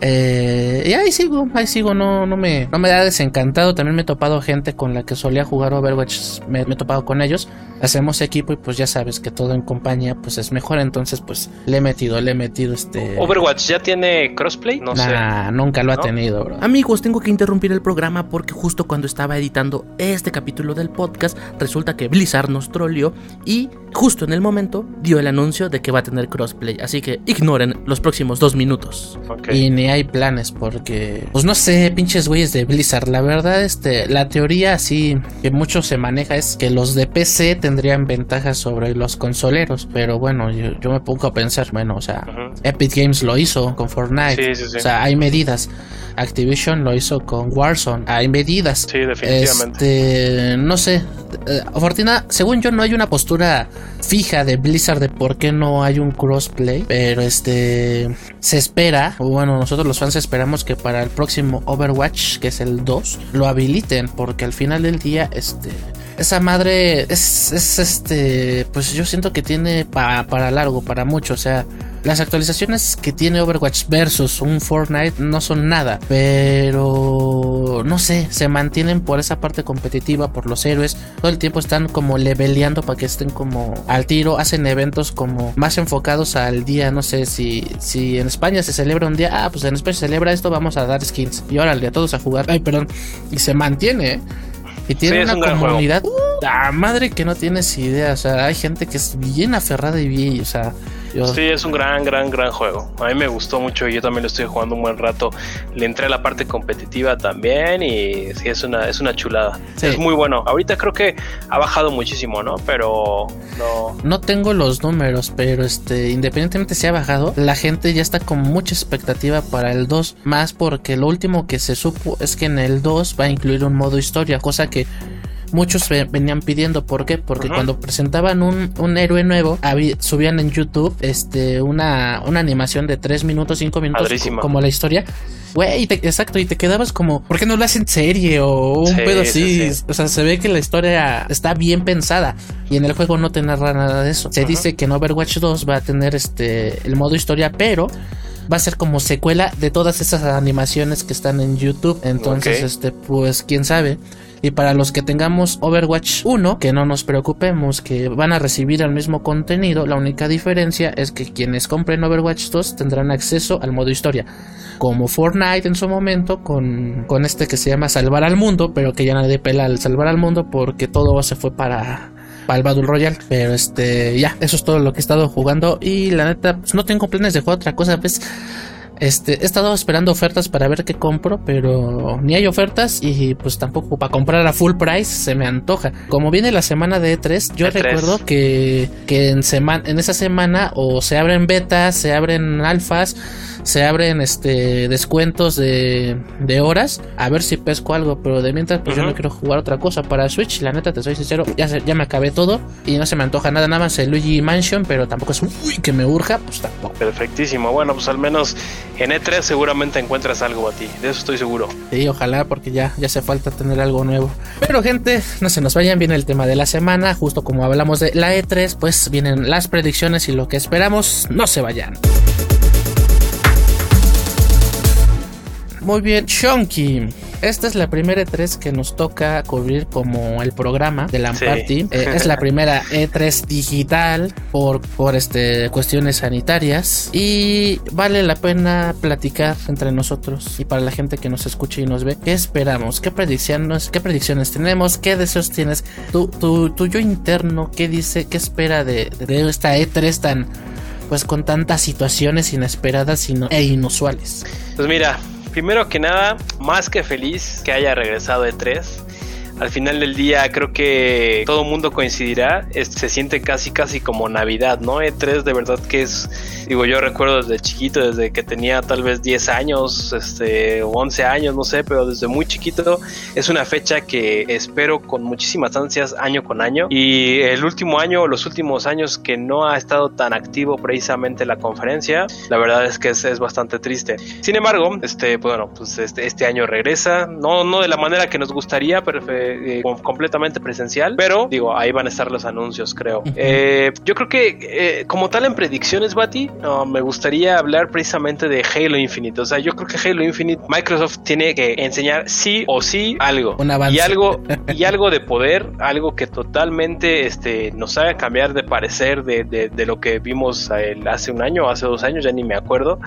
Eh, y ahí sigo, ahí sigo, no, no, me, no me ha desencantado. También me he topado gente con la que solía jugar Overwatch, me, me he topado con ellos. Hacemos equipo y pues ya sabes que todo en compañía pues es mejor. Entonces pues le he metido, le he metido este... Overwatch ya tiene crossplay, no sé. Nah, nunca lo ha tenido, bro. Amigos, tengo que interrumpir el programa porque justo cuando estaba editando este capítulo del podcast, resulta que Blizzard nos troleó y justo en el momento dio el anuncio de que va a tener crossplay. Así que ignoren los próximos dos minutos. Ok. Y ni hay planes porque, pues no sé, pinches güeyes de Blizzard. La verdad, este, la teoría así que mucho se maneja es que los de PC tendrían ventajas sobre los consoleros. Pero bueno, yo, yo me pongo a pensar, bueno, o sea. Epic Games lo hizo con Fortnite. Sí, sí, sí. O sea, hay medidas. Activision lo hizo con Warzone. Hay medidas. Sí, definitivamente. Este, no sé. eh, Fortina, según yo, no hay una postura fija de Blizzard de por qué no hay un crossplay. Pero este, se espera, bueno, nosotros los fans esperamos que para el próximo Overwatch, que es el 2, lo habiliten. Porque al final del día, este. Esa madre es, es este, pues yo siento que tiene pa- para largo, para mucho, o sea, las actualizaciones que tiene Overwatch versus un Fortnite no son nada, pero no sé, se mantienen por esa parte competitiva, por los héroes, todo el tiempo están como leveleando para que estén como al tiro, hacen eventos como más enfocados al día, no sé, si, si en España se celebra un día, ah, pues en España se celebra esto, vamos a dar skins, y órale, a todos a jugar, ay, perdón, y se mantiene, ¿eh? Y tiene Sí, una un comunidad, la madre que no tienes idea, o sea, hay gente que es bien aferrada y bien, o sea, yo... Sí, es un gran, gran, gran juego. A mí me gustó mucho y yo también lo estoy jugando un buen rato. Le entré a la parte competitiva también y sí, es una, es una chulada. Sí. Es muy bueno. Ahorita creo que ha bajado muchísimo, ¿no? Pero no. No tengo los números, pero este, independientemente si ha bajado, la gente ya está con mucha expectativa para el 2, más porque lo último que se supo es que en el 2 va a incluir un modo historia, cosa que muchos ve- venían pidiendo, ¿por qué? Porque cuando presentaban un, un héroe nuevo, subían en YouTube este una, una animación de 3 minutos, 5 minutos, como la historia. Güey, exacto, y te quedabas como, ¿por qué no lo hacen serie o un Sí, pedo sí, así? sí. O sea, se ve que la historia está bien pensada y en el juego no te narra nada de eso. Se dice que en Overwatch 2 va a tener este el modo historia, pero va a ser como secuela de todas esas animaciones que están en YouTube. Entonces, este, pues quién sabe. Y para los que tengamos Overwatch 1, que no nos preocupemos, que van a recibir el mismo contenido, la única diferencia es que quienes compren Overwatch 2 tendrán acceso al modo historia. Como Fortnite en su momento, con, con este que se llama Salvar al Mundo, pero que ya nadie pela al Salvar al Mundo porque todo se fue para, para el Battle Royale. Pero este, ya, eso es todo lo que he estado jugando. Y la neta, pues no tengo planes de jugar otra cosa, pues. Este, he estado esperando ofertas para ver qué compro, pero ni hay ofertas y pues tampoco para comprar a full price se me antoja. Como viene la semana de E3, yo E3. recuerdo que, que en, semana, en esa semana o se abren betas, se abren alfas, se abren este descuentos de, de horas, a ver si pesco algo, pero de mientras pues yo no quiero jugar otra cosa para Switch, la neta te soy sincero, ya, se- ya me acabé todo y no se me antoja nada, nada más el Luigi Mansion, pero tampoco es uy, que me urja, pues tampoco. Perfectísimo. Bueno, pues al menos en E3 seguramente encuentras algo a ti. De eso estoy seguro. Sí, ojalá, porque ya, ya hace falta tener algo nuevo. Pero, gente, no se nos vayan, viene el tema de la semana. Justo como hablamos de la E3, pues vienen las predicciones y lo que esperamos. No se vayan. Muy bien, Shonky. Esta es la primera E3 que nos toca cubrir como el programa de la Sí. Party. Eh, es la primera E3 digital por, por este, cuestiones sanitarias. Y vale la pena platicar entre nosotros y para la gente que nos escucha y nos ve. ¿Qué esperamos? ¿Qué predicciones, qué predicciones tenemos? ¿Qué deseos tienes? Tu, tu, tu yo interno, ¿qué dice? ¿Qué espera de, de esta E3 tan... Pues con tantas situaciones inesperadas e inusuales. Pues mira, primero que nada, más que feliz que haya regresado E3. Al final del día creo que todo mundo coincidirá, se siente casi casi como Navidad, ¿no? E3 de verdad que es, digo, yo recuerdo desde chiquito, desde que tenía tal vez 10 años, este, 11 años, no sé, pero desde muy chiquito es una fecha que espero con muchísimas ansias año con año y el último año, los últimos años que no ha estado tan activo precisamente la conferencia, la verdad es que es, es bastante triste. Sin embargo, este, bueno, pues este, este año regresa, no, no de la manera que nos gustaría, pero eh, completamente presencial, pero digo, ahí van a estar los anuncios, creo. Eh, yo creo que eh, como tal en predicciones, Bati, me gustaría hablar precisamente de Halo Infinite. O sea, yo creo que Halo Infinite, Microsoft tiene que enseñar sí o sí algo. y algo y algo de poder, algo que totalmente este, nos haga cambiar de parecer de, de, lo que vimos hace un año, hace dos años, ya ni me acuerdo,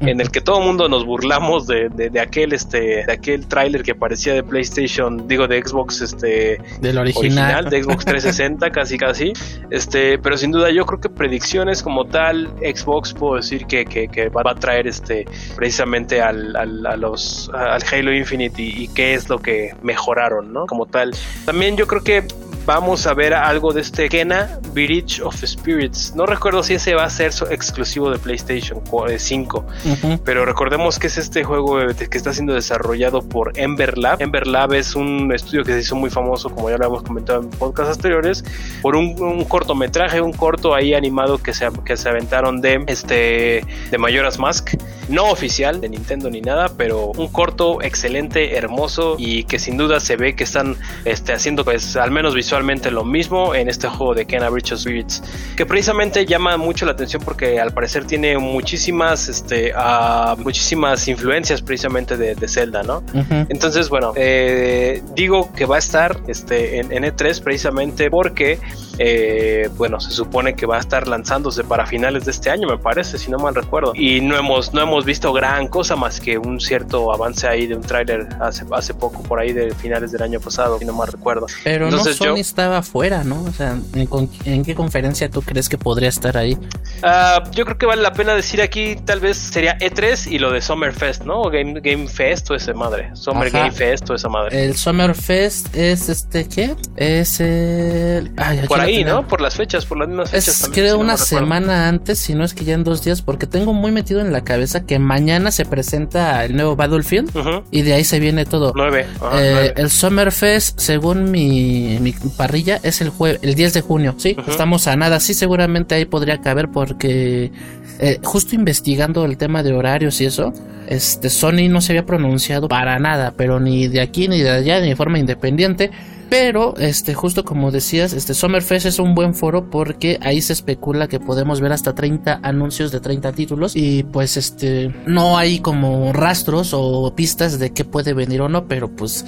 en el que todo el mundo nos burlamos de, de, aquel este de aquel tráiler que parecía de PlayStation, digo de Xbox este del original. de Xbox 360 casi casi. Este, pero sin duda yo creo que predicciones como tal Xbox puedo decir que, que, va a traer este precisamente al, al, a los al Halo Infinite y, y qué es lo que mejoraron, ¿no? Como tal. También yo creo que vamos a ver algo de este Kena Bridge of Spirits. No recuerdo si ese va a ser exclusivo de PlayStation 5, eh, pero recordemos que es este juego que está siendo desarrollado por Ember Lab. Ember Lab es un estudio que se hizo muy famoso, como ya lo hemos comentado en podcasts anteriores, por un, cortometraje, un corto ahí animado que se, que se aventaron de, este, de Majora's Mask. No oficial de Nintendo ni nada, pero un corto excelente, hermoso y que sin duda se ve que están este, haciendo pues al menos visual lo mismo en este juego de Kena Bridge of Spirits, que precisamente llama mucho la atención porque al parecer tiene muchísimas, este, uh, muchísimas influencias precisamente de, Zelda, ¿no? Entonces, bueno, eh, digo que va a estar este, en, en E3 precisamente porque eh, bueno, se supone que va a estar lanzándose para finales de este año, me parece, si no mal recuerdo. Y no hemos, no hemos visto gran cosa más que un cierto avance ahí de un tráiler hace, hace poco, por ahí de finales del año pasado, si no mal recuerdo. Pero no Sony estaba afuera, ¿no? O sea, ¿en, qué conferencia tú crees que podría estar ahí? Ah, yo creo que vale la pena decir aquí, tal vez sería E3 y lo de Summerfest, ¿no? Game, Game Fest o esa madre. Summer Game Fest o esa madre. El Summerfest es este, ¿qué? Es el ahí, ¿no? Por las fechas, por las mismas fechas. Es creo una semana antes, si no es que ya en dos días, porque tengo muy metido en la cabeza que mañana se presenta el nuevo Battlefield y de ahí se viene todo. Nueve. Eh, el Summerfest, según mi, mi parrilla, es el jue el 10 de junio. Sí, estamos a nada. Sí, seguramente ahí podría caber porque eh, justo investigando el tema de horarios y eso, este Sony no se había pronunciado para nada, pero ni de aquí ni de allá, ni de forma independiente. Pero, este, justo como decías, este Summerfest es un buen foro porque ahí se especula que podemos ver hasta 30 anuncios de 30 títulos y pues este no hay como rastros o pistas de qué puede venir o no, pero pues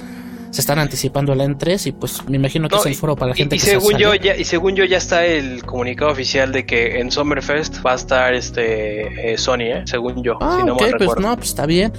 se están anticipando la E3 y pues me imagino que es el foro para la gente y, según yo ya y según yo ya está el comunicado oficial de que en Summerfest va a estar este eh, Sony, ¿eh? según yo. Ah, no pues no, pues está bien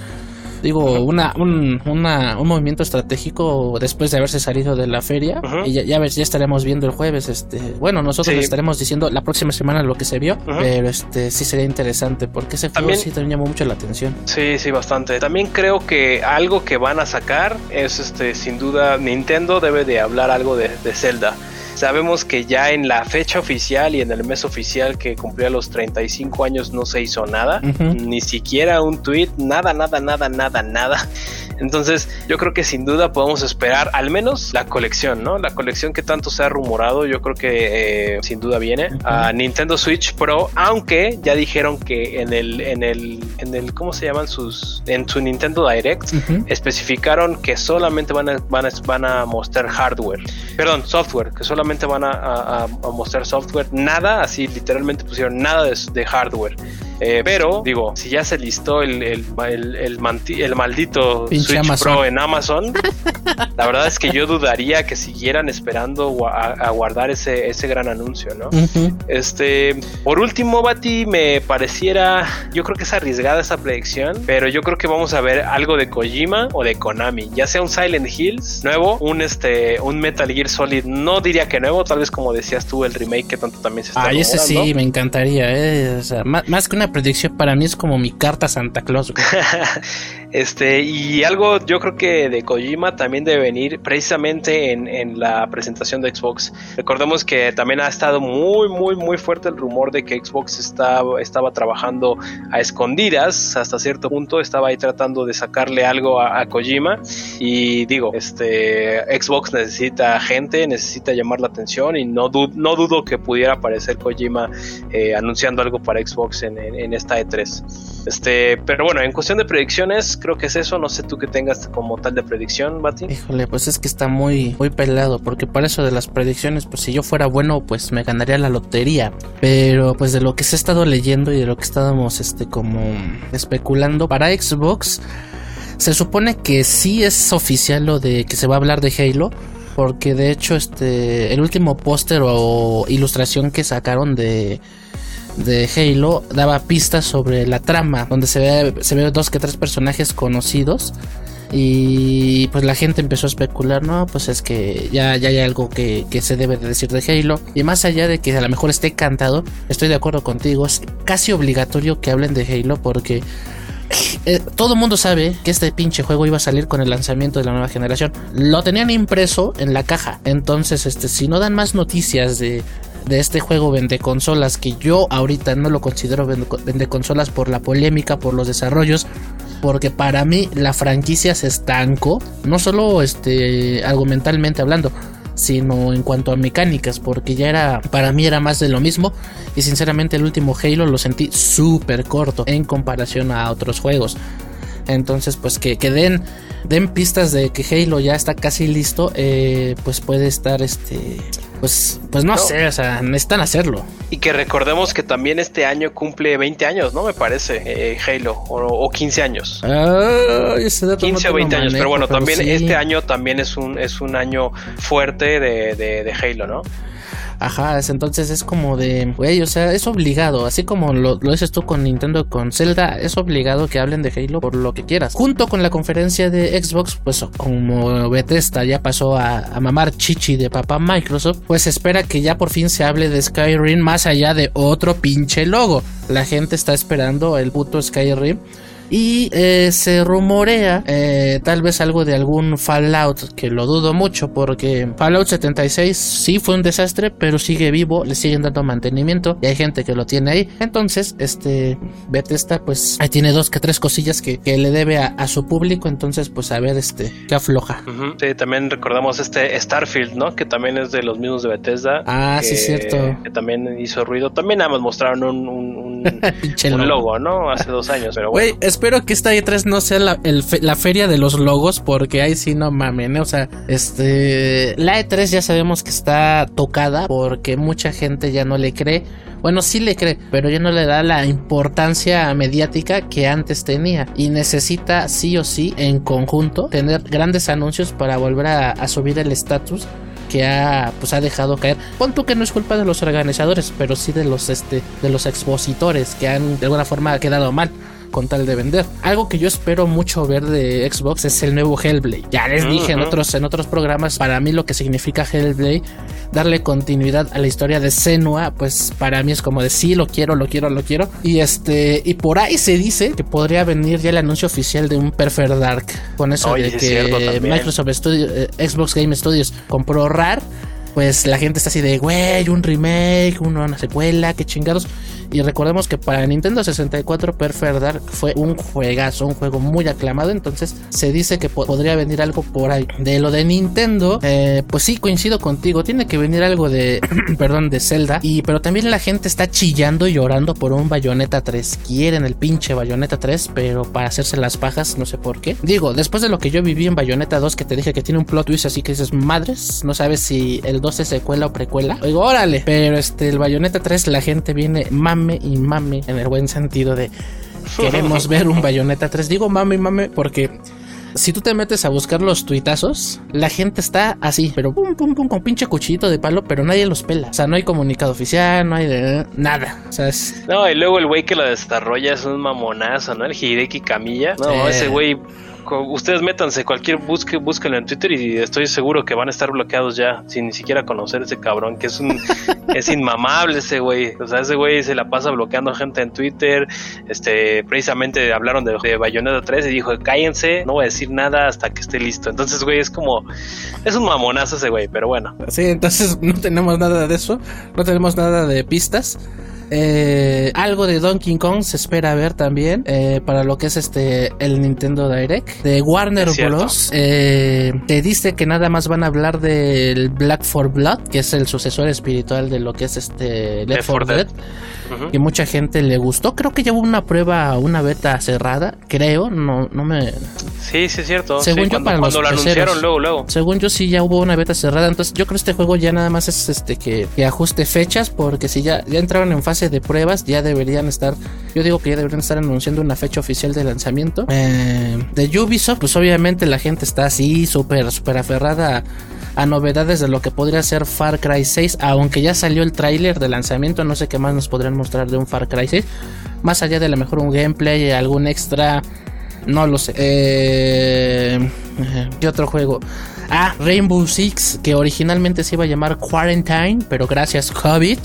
digo, una, un, una, un movimiento estratégico después de haberse salido de la feria. Y ya, ya, ya estaremos viendo el jueves. este Bueno, nosotros estaremos diciendo la próxima semana lo que se vio, pero este sí sería interesante porque ese juego sí también llamó mucho la atención. Sí, sí, bastante. También creo que algo que van a sacar es este sin duda Nintendo debe de hablar algo de, de Zelda. Sabemos que ya en la fecha oficial y en el mes oficial que cumplía los 35 años no se hizo nada, ni siquiera un tweet, nada, nada, nada, nada, nada. Entonces, yo creo que sin duda podemos esperar al menos la colección, ¿no? La colección que tanto se ha rumorado, yo creo que eh, sin duda viene a Nintendo Switch Pro, aunque ya dijeron que en el, en el, en el, ¿cómo se llaman sus, en su Nintendo Direct, especificaron que solamente van a, van a, van a mostrar hardware, perdón, software, que solamente van a, mostrar software, nada, así literalmente pusieron nada de, hardware. Eh, pero, digo, si ya se listó el, el, el, maldito Switch Pro en Amazon, la verdad es que yo dudaría que siguieran esperando a, guardar ese, ese gran anuncio, ¿no? Este, por último, Bati, me pareciera, yo creo que es arriesgada esa predicción, pero yo creo que vamos a ver algo de Kojima o de Konami, ya sea un Silent Hills nuevo, un este, un Metal Gear Solid, no diría que nuevo, tal vez como decías tú, el remake que tanto también se está Ay, ese sí, me encantaría, eh. más, que una predicción para mí es como mi carta Santa Claus. Este, y algo yo creo que de Kojima también debe venir precisamente en, en, la presentación de Xbox. Recordemos que también ha estado muy, muy, muy fuerte el rumor de que Xbox estaba, estaba trabajando a escondidas hasta cierto punto, estaba ahí tratando de sacarle algo a, Kojima. Y digo, este Xbox necesita gente, necesita llamar la atención y no, no dudo que pudiera aparecer Kojima eh, anunciando algo para Xbox en, en esta E3. Este, pero bueno, en cuestión de predicciones, creo que es eso. No sé tú que tengas como tal de predicción, Bati. Híjole, pues es que está muy, muy pelado. Porque para eso de las predicciones, pues si yo fuera bueno, pues me ganaría la lotería. Pero pues de lo que se ha estado leyendo y de lo que estábamos este como especulando para Xbox. Se supone que sí es oficial lo de que se va a hablar de Halo porque de hecho este el último póster o ilustración que sacaron de de Halo daba pistas sobre la trama, donde se ve, se dos que tres personajes conocidos. Y pues la gente empezó a especular, no, pues es que ya, ya hay algo que, que, se debe de decir de Halo. Y más allá de que a lo mejor esté cantado, estoy de acuerdo contigo, es casi obligatorio que hablen de Halo porque eh, todo mundo sabe que este pinche juego iba a salir con el lanzamiento de la nueva generación. Lo tenían impreso en la caja. Entonces, este, si no dan más noticias de, de este juego vende consolas que yo ahorita no lo considero vende consolas por la polémica, por los desarrollos, porque para mí la franquicia se estancó, no solo este argumentalmente hablando, sino en cuanto a mecánicas, porque ya era, para mí era más de lo mismo y sinceramente el último Halo lo sentí súper corto en comparación a otros juegos. Entonces, pues que, que den, den pistas de que Halo ya está casi listo, eh, pues puede estar este pues, pues no, sé, o sea, necesitan hacerlo. Y que recordemos que también este año cumple 20 años, ¿no? Me parece, eh, Halo, o, 15 años. 15 o 20 años, pero bueno, también este año también es un, es un año fuerte de, de, de Halo, ¿no? Ajá, entonces es como de, güey, o sea, es obligado, así como lo, dices tú con Nintendo, con Zelda, es obligado que hablen de Halo por lo que quieras. Junto con la conferencia de Xbox, pues como Bethesda ya pasó a, a mamar chichi de papá Microsoft, pues espera que ya por fin se hable de Skyrim más allá de otro pinche logo. La gente está esperando el puto Skyrim y eh, se rumorea eh, tal vez algo de algún Fallout, que lo dudo mucho porque Fallout 76 sí fue un desastre, pero sigue vivo, le siguen dando mantenimiento y hay gente que lo tiene ahí. Entonces, este Bethesda pues ahí tiene dos que tres cosillas que, le debe a, su público, entonces pues a ver este, qué afloja. Sí, también recordamos este Starfield, ¿no? Que también es de los mismos de Bethesda. Ah, sí, cierto. Que también hizo ruido. También nada más mostraron un, un, logo, ¿no? Hace dos años, pero bueno espero que esta E3 no sea la, feria de los logos, porque ahí sí no mamen, ¿eh? o sea, este, la E3 ya sabemos que está tocada porque mucha gente ya no le cree. Bueno, sí le cree, pero ya no le da la importancia mediática que antes tenía. Y necesita sí o sí, en conjunto, tener grandes anuncios para volver a, subir el estatus que ha pues ha dejado caer. Pon tú que no es culpa de los organizadores, pero sí de los este de los expositores que han de alguna forma quedado mal con tal de vender. Algo que yo espero mucho ver de Xbox es el nuevo Hellblade. Ya les dije en otros, en otros programas, para mí lo que significa Hellblade, darle continuidad a la historia de Senua, pues para mí es como de sí, lo quiero, lo quiero, lo quiero. Y este, y por ahí se dice que podría venir ya el anuncio oficial de un Perfect Dark. Con eso de que Microsoft Studios, eh, Xbox Game Studios compró RAR pues la gente está así de, güey, un remake, una secuela, qué chingados. Y recordemos que para Nintendo 64 Perfect Dark fue un juegazo, un juego muy aclamado. Entonces se dice que podría venir algo por ahí. De lo de Nintendo, eh, pues sí, coincido contigo. Tiene que venir algo de, perdón, de Zelda. Y, pero también la gente está chillando y llorando por un Bayonetta 3. Quieren el pinche Bayonetta 3, pero para hacerse las pajas, no sé por qué. Digo, después de lo que yo viví en Bayonetta 2, que te dije que tiene un plot twist, así que dices, madres, no sabes si el 2 es secuela o precuela. Digo, órale. Pero este, el Bayonetta 3, la gente viene, mame y mame en el buen sentido de queremos ver un Bayonetta 3. Digo mame y mame porque si tú te metes a buscar los tuitazos, la gente está así, pero pum, pum, pum, con pinche cuchillito de palo, pero nadie los pela. O sea, no hay comunicado oficial, no hay de nada. O sea, No, y luego el güey que lo desarrolla es un mamonazo, ¿no? El Hideki Camilla. No, ese güey ustedes métanse, cualquier busque, búsquenlo en Twitter y estoy seguro que van a estar bloqueados ya, sin ni siquiera conocer ese cabrón, que es un es inmamable ese güey. O sea, ese güey se la pasa bloqueando gente en Twitter. Este, precisamente hablaron de, de Bayonetta 3 y dijo, cállense, no voy a decir nada hasta que esté listo. Entonces, güey, es como, es un mamonazo ese güey, pero bueno. Sí, entonces no tenemos nada de eso, no tenemos nada de pistas. Eh, algo de Donkey Kong se espera ver también eh, para lo que es este el Nintendo Direct de Warner Bros. Eh, te dice que nada más van a hablar del Black for Blood, que es el sucesor espiritual de lo que es este Left 4 Dead que mucha gente le gustó. Creo que llevó una prueba, una beta cerrada, creo, no, no me... Sí, sí es cierto. Según yo, cuando, para lo anunciaron luego, luego. Según yo sí ya hubo una beta cerrada, entonces yo creo que este juego ya nada más es este que, ajuste fechas, porque si ya, ya entraron en fase de pruebas, ya deberían estar, yo digo que ya deberían estar anunciando una fecha oficial de lanzamiento. Eh, de Ubisoft, pues obviamente la gente está así, súper, súper aferrada a novedades de lo que podría ser Far Cry 6, aunque ya salió el tráiler de lanzamiento, no sé qué más nos podrían mostrar de un Far Cry 6, más allá de lo mejor un gameplay, algún extra, no lo sé. Eh, ¿Qué otro juego? Ah, Rainbow Six, que originalmente se iba a llamar Quarantine, pero gracias COVID.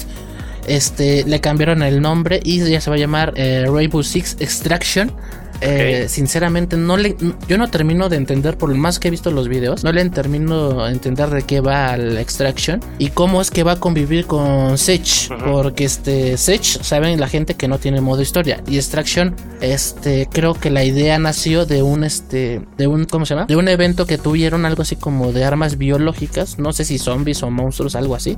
Este, le cambiaron el nombre y ya se va a llamar eh, Rainbow Six Extraction. Eh, sinceramente, no le, yo no termino de entender, por lo más que he visto los videos, no le termino de entender de qué va la Extraction y cómo es que va a convivir con Sage. Porque este Sage, saben la gente que no tiene modo historia. Y Extraction, este, creo que la idea nació de un este, de un, ¿cómo se llama? De un evento que tuvieron algo así como de armas biológicas, no sé si zombies o monstruos, algo así.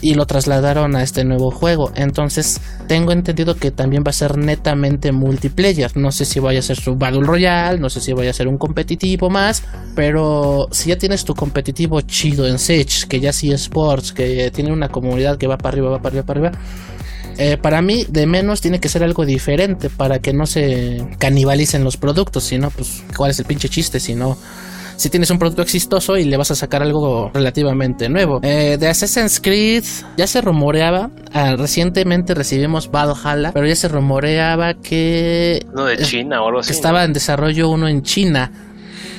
Y lo trasladaron a este nuevo juego. Entonces, tengo entendido que también va a ser netamente multiplayer. No sé si vaya a ser su Battle Royale, no sé si vaya a ser un competitivo más. Pero si ya tienes tu competitivo chido en Sage, que ya sí es Sports, que tiene una comunidad que va para arriba, va para arriba, para arriba. Eh, para mí, de menos tiene que ser algo diferente para que no se canibalicen los productos. Si no, pues, ¿cuál es el pinche chiste? Si no si tienes un producto exitoso y le vas a sacar algo relativamente nuevo. Eh, de Assassin's Creed ya se rumoreaba, ah, recientemente recibimos Valhalla, pero ya se rumoreaba que... Uno de China o algo así. Que estaba en desarrollo uno en China.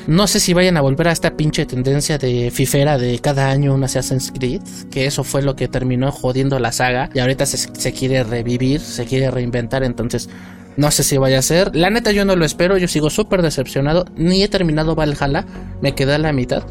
No sé si vayan a volver a esta pinche tendencia de fifera de cada año un Assassin's Creed, que eso fue lo que terminó jodiendo la saga y ahorita se, se quiere revivir, se quiere reinventar, entonces no sé si vaya a ser. La neta yo no lo espero, yo sigo súper decepcionado. Ni he terminado Valhalla, me quedé a la mitad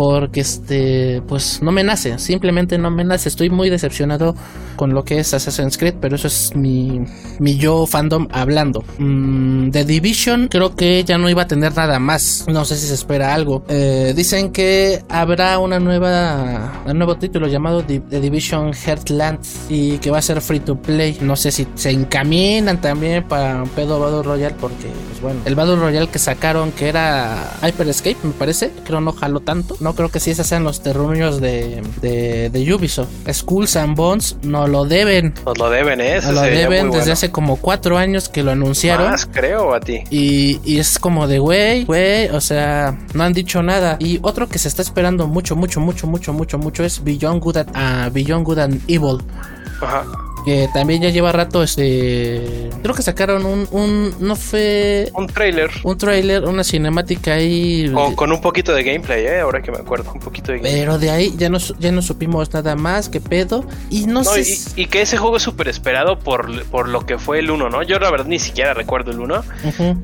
porque este pues no me nace, simplemente no me nace. Estoy muy decepcionado con lo que es Assassin's Creed, pero eso es mi, mi yo fandom hablando. Mm, Division creo que ya no iba a tener nada más. No sé si se espera algo. Eh, dicen que habrá una nueva un nuevo título llamado The, Division Heartland y que va a ser free to play. No sé si se encaminan también para un pedo Battle Royale porque pues bueno, el Battle Royale que sacaron que era Hyper Escape me parece, creo no jaló tanto. No creo que si esos sean los terruños de, de, Ubisoft. Skulls and Bones no lo deben. Nos lo deben, ¿eh? Nos lo deben desde hace como cuatro años que lo anunciaron. Más creo a ti. Y, y es como de, güey, güey, o sea, no han dicho nada. Y otro que se está esperando mucho, mucho, mucho, mucho, mucho, mucho es Beyond Good, and, Beyond Good and Evil. Ajá que también ya lleva rato este creo que sacaron un, un no fue un trailer. un trailer una cinemática ahí. Con, un poquito de gameplay eh ahora que me acuerdo un poquito de gameplay. pero de ahí ya no ya no supimos nada más qué pedo. Y no, sé y, que ese juego es súper esperado por, por lo que fue el 1 no yo la verdad ni siquiera recuerdo el 1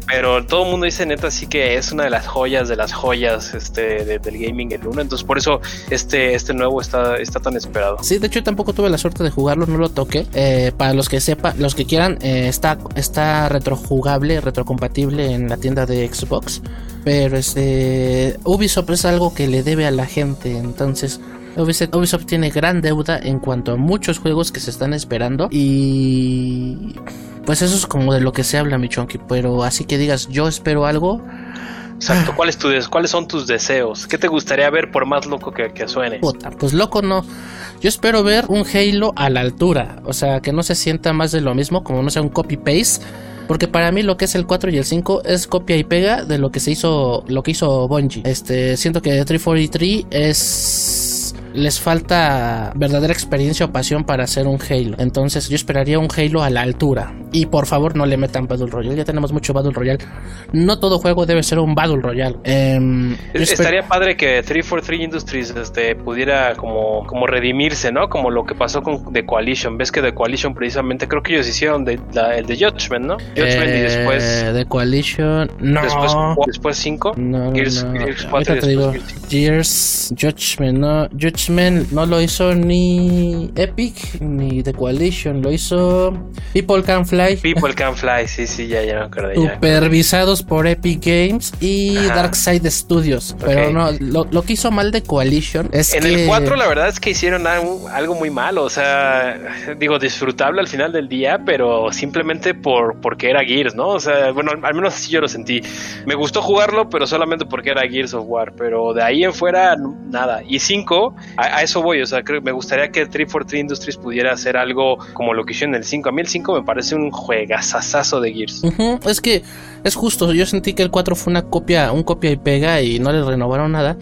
pero todo el mundo dice neta sí que es una de las joyas de las joyas este del gaming el 1 entonces por eso este este nuevo está está tan esperado. Sí de hecho tampoco tuve la suerte de jugarlo no lo toqué eh, para los que sepan, los que quieran, eh, está, está retrojugable, retrocompatible en la tienda de Xbox. Pero este Ubisoft es algo que le debe a la gente. Entonces, Ubisoft, tiene gran deuda en cuanto a muchos juegos que se están esperando. Y pues eso es como de lo que se habla, mi chonky. Pero así que digas, yo espero algo. Exacto, ¿cuál es tu ¿cuáles son tus deseos? ¿Qué te gustaría ver por más loco que, que suene? Puta, pues loco no. Yo espero ver un Halo a la altura, o sea, que no se sienta más de lo mismo, como no sea un copy-paste. Porque para mí lo que es el 4 y el 5 es copia y pega de lo que se hizo, lo que hizo Bungie. Este, siento que 343 es les falta verdadera experiencia o pasión para hacer un Halo. Entonces yo esperaría un Halo a la altura. Y por favor no le metan Battle Royale, ya tenemos mucho Battle Royale. No todo juego debe ser un Battle Royale. Em, estaría padre que 343 Industries este, pudiera como, como redimirse, ¿no? Como lo que pasó con The Coalition. Ves que The Coalition precisamente creo que ellos hicieron de, el de Judgment, ¿no? Judgment y después... Eh, The Coalition... No. Después 5. No, Gears, Gears Judgment, no. Judgment no lo hizo ni Epic ni The Coalition, lo hizo People Can Fly. People Can Fly, sí, sí, ya, ya me acuerdo. Supervisados por Epic Games y Darkside Studios. Pero no, lo, que hizo mal de Coalition es en el 4 la verdad es que hicieron algo, algo, muy malo, o sea, digo, disfrutable al final del día, pero simplemente por porque era Gears, ¿no? O sea, bueno, al menos así yo lo sentí. Me gustó jugarlo, pero solamente porque era Gears of War, pero de ahí en fuera nada. Y 5, a, eso voy, o sea, creo, me gustaría que 343 Industries pudiera hacer algo como lo que hicieron en el 5. A mí el 5 me parece un juegazazazo de Gears. Es que es justo, yo sentí que el 4 fue una copia, un copia y pega y no le renovaron nada.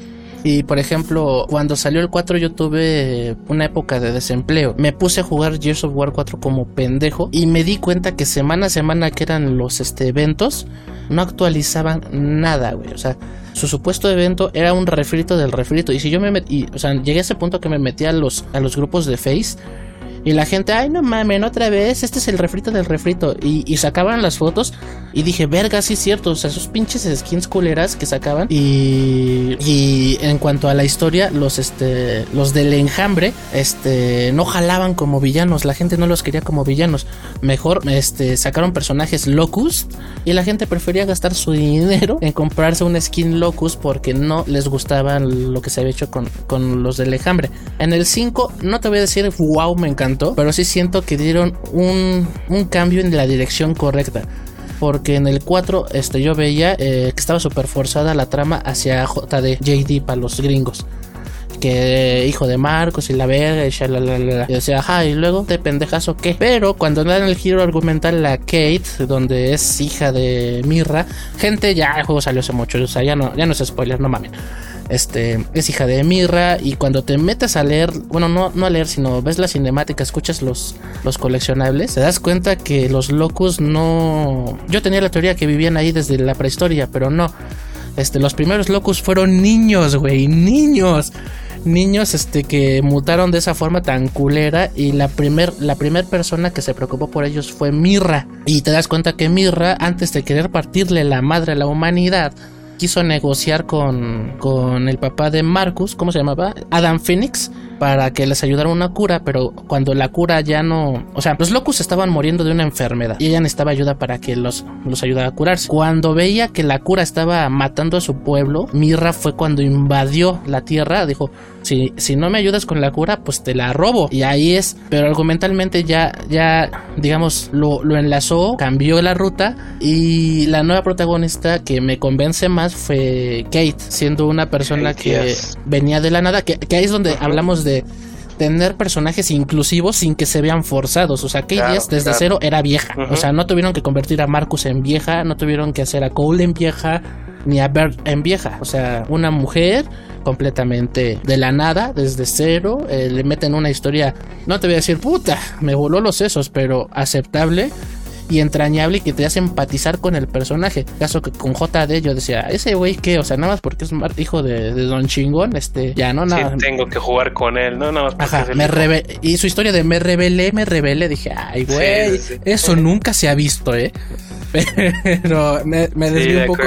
Y por ejemplo, cuando salió el 4 yo tuve una época de desempleo. Me puse a jugar Gears of War 4 como pendejo y me di cuenta que semana a semana que eran los este, eventos, no actualizaban nada, güey. O sea, su supuesto evento era un refrito del refrito. Y si yo me metí, o sea, llegué a ese punto que me metí los, a los grupos de Face y la gente, ay, no mames, otra vez, este es el refrito del refrito. Y, sacaban las fotos y dije, verga, sí es cierto. O sea, esos pinches skins culeras que sacaban. Y, y en cuanto a la historia, los, este, los del enjambre, este, no jalaban como villanos. La gente no los quería como villanos. Mejor, este, sacaron personajes locus y la gente prefería gastar su dinero en comprarse un skin locus porque no les gustaba lo que se había hecho con, con los del enjambre. En el 5, no te voy a decir, wow, me encantó pero sí siento que dieron un, cambio en la dirección correcta porque en el 4 este, yo veía eh, que estaba súper forzada la trama hacia JD, JD para los gringos. Que hijo de Marcos y la verga y shalalala. Y decía, ajá, y luego te pendejazo qué. Pero cuando dan el giro argumental la Kate, donde es hija de Mirra, gente, ya el juego salió hace mucho, o sea, ya no, ya no es spoiler, no mames este, es hija de Mirra y cuando te metes a leer, bueno, no, no a leer, sino ves la cinemática, escuchas los, los coleccionables, te das cuenta que los locos no... Yo tenía la teoría que vivían ahí desde la prehistoria, pero no. Este, los primeros locos fueron niños, güey, niños. Niños este, que mutaron de esa forma tan culera y la primer, la primer persona que se preocupó por ellos fue Mirra. Y te das cuenta que Mirra, antes de querer partirle la madre a la humanidad, quiso negociar con, con el papá de Marcus, ¿cómo se llamaba? Adam Phoenix, para que les ayudara una cura, pero cuando la cura ya no, o sea, los locos estaban muriendo de una enfermedad y ella necesitaba ayuda para que los, los ayudara a curarse. Cuando veía que la cura estaba matando a su pueblo, Mirra fue cuando invadió la tierra, dijo, si, si no me ayudas con la cura, pues te la robo. Y ahí es, pero argumentalmente ya, ya, digamos, lo, lo enlazó, cambió la ruta y la nueva protagonista que me convence más fue Kate, siendo una persona que venía de la nada, que, que ahí es donde hablamos de tener personajes inclusivos sin que se vean forzados. O sea, Kate desde cero era vieja. O sea, no tuvieron que convertir a Marcus en vieja, no tuvieron que hacer a Cole en vieja, ni a Bert en vieja. O sea, una mujer completamente de la nada, desde cero, eh, le meten una historia, no te voy a decir puta, me voló los sesos, pero aceptable y entrañable y que te hace empatizar con el personaje. Caso que con JD yo decía, ese güey que, o sea, nada más porque es hijo de, Don Chingón, este, ya no, nada. tengo que jugar con él, no, nada más. Ajá, me y su historia de me rebelé, me rebelé, dije, ay, güey, eso nunca se ha visto, eh. Pero me, me desvío un poco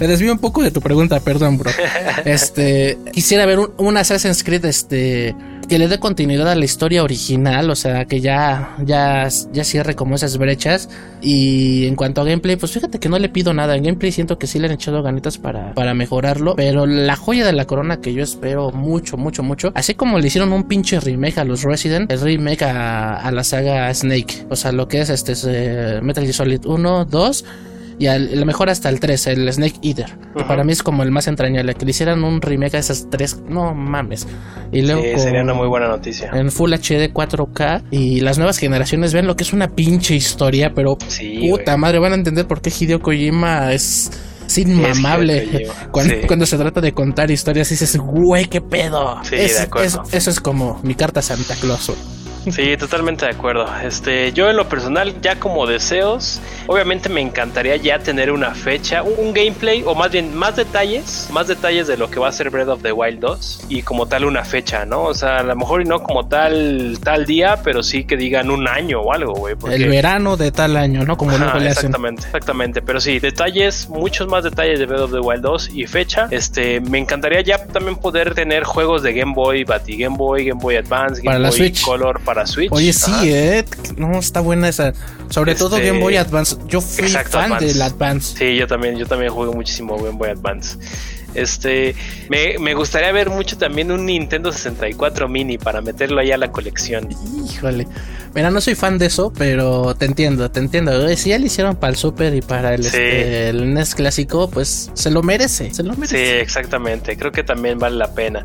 me desvío un poco de tu pregunta, perdón, bro. Este, quisiera ver un, un Assassin's Creed, este, que le dé continuidad a la historia original, o sea, que ya, ya, ya cierre como esas brechas. Y en cuanto a gameplay, pues fíjate que no le pido nada. En gameplay siento que sí le han echado ganitas para, para mejorarlo. Pero la joya de la corona que yo espero mucho, mucho, mucho. Así como le hicieron un pinche remake a los Resident, el remake a, la saga Snake. O sea, lo que es este eh, Metal Gear Solid 1, 2 y lo mejor hasta el 3, el Snake Eater, que para mí es como el más entrañable. Que le hicieran un remake a esas tres, no mames. Y luego sí, sería una muy buena noticia. En Full HD 4K y las nuevas generaciones ven lo que es una pinche historia, pero puta madre, van a entender por qué Hideo Kojima es es inmamable. Cuando, se trata de contar historias, dices, güey, qué pedo. Sí, de acuerdo. eso es como mi carta Santa Claus. Sí, totalmente de acuerdo. Este, yo en lo personal, ya como deseos, obviamente me encantaría ya tener una fecha, un, gameplay, o más bien más detalles, más detalles de lo que va a ser Breath of the Wild 2 y como tal una fecha, ¿no? O sea, a lo mejor y no como tal tal día, pero sí que digan un año o algo, güey. El verano de tal año, ¿no? Como Ajá, Exactamente, exactamente. Pero sí, detalles, muchos más detalles de Breath of the Wild 2 y fecha. Este, me encantaría ya también poder tener juegos de Game Boy, Bati Game Boy, Game Boy Advance, Game Boy Color para Switch. Oye, sí, eh. No, está buena esa. Sobre todo este, Game Boy Advance. Yo fui fan del Advance. Sí, yo también, yo también juego muchísimo Game Boy Advance. Este, me, me, gustaría ver mucho también un Nintendo 64 mini para meterlo ahí a la colección. Híjole. Mira, no soy fan de eso, pero te entiendo, te entiendo. Si ya le hicieron para el Super y para el, este, el NES clásico, pues se lo merece, se lo merece. Sí, exactamente. Creo que también vale la pena.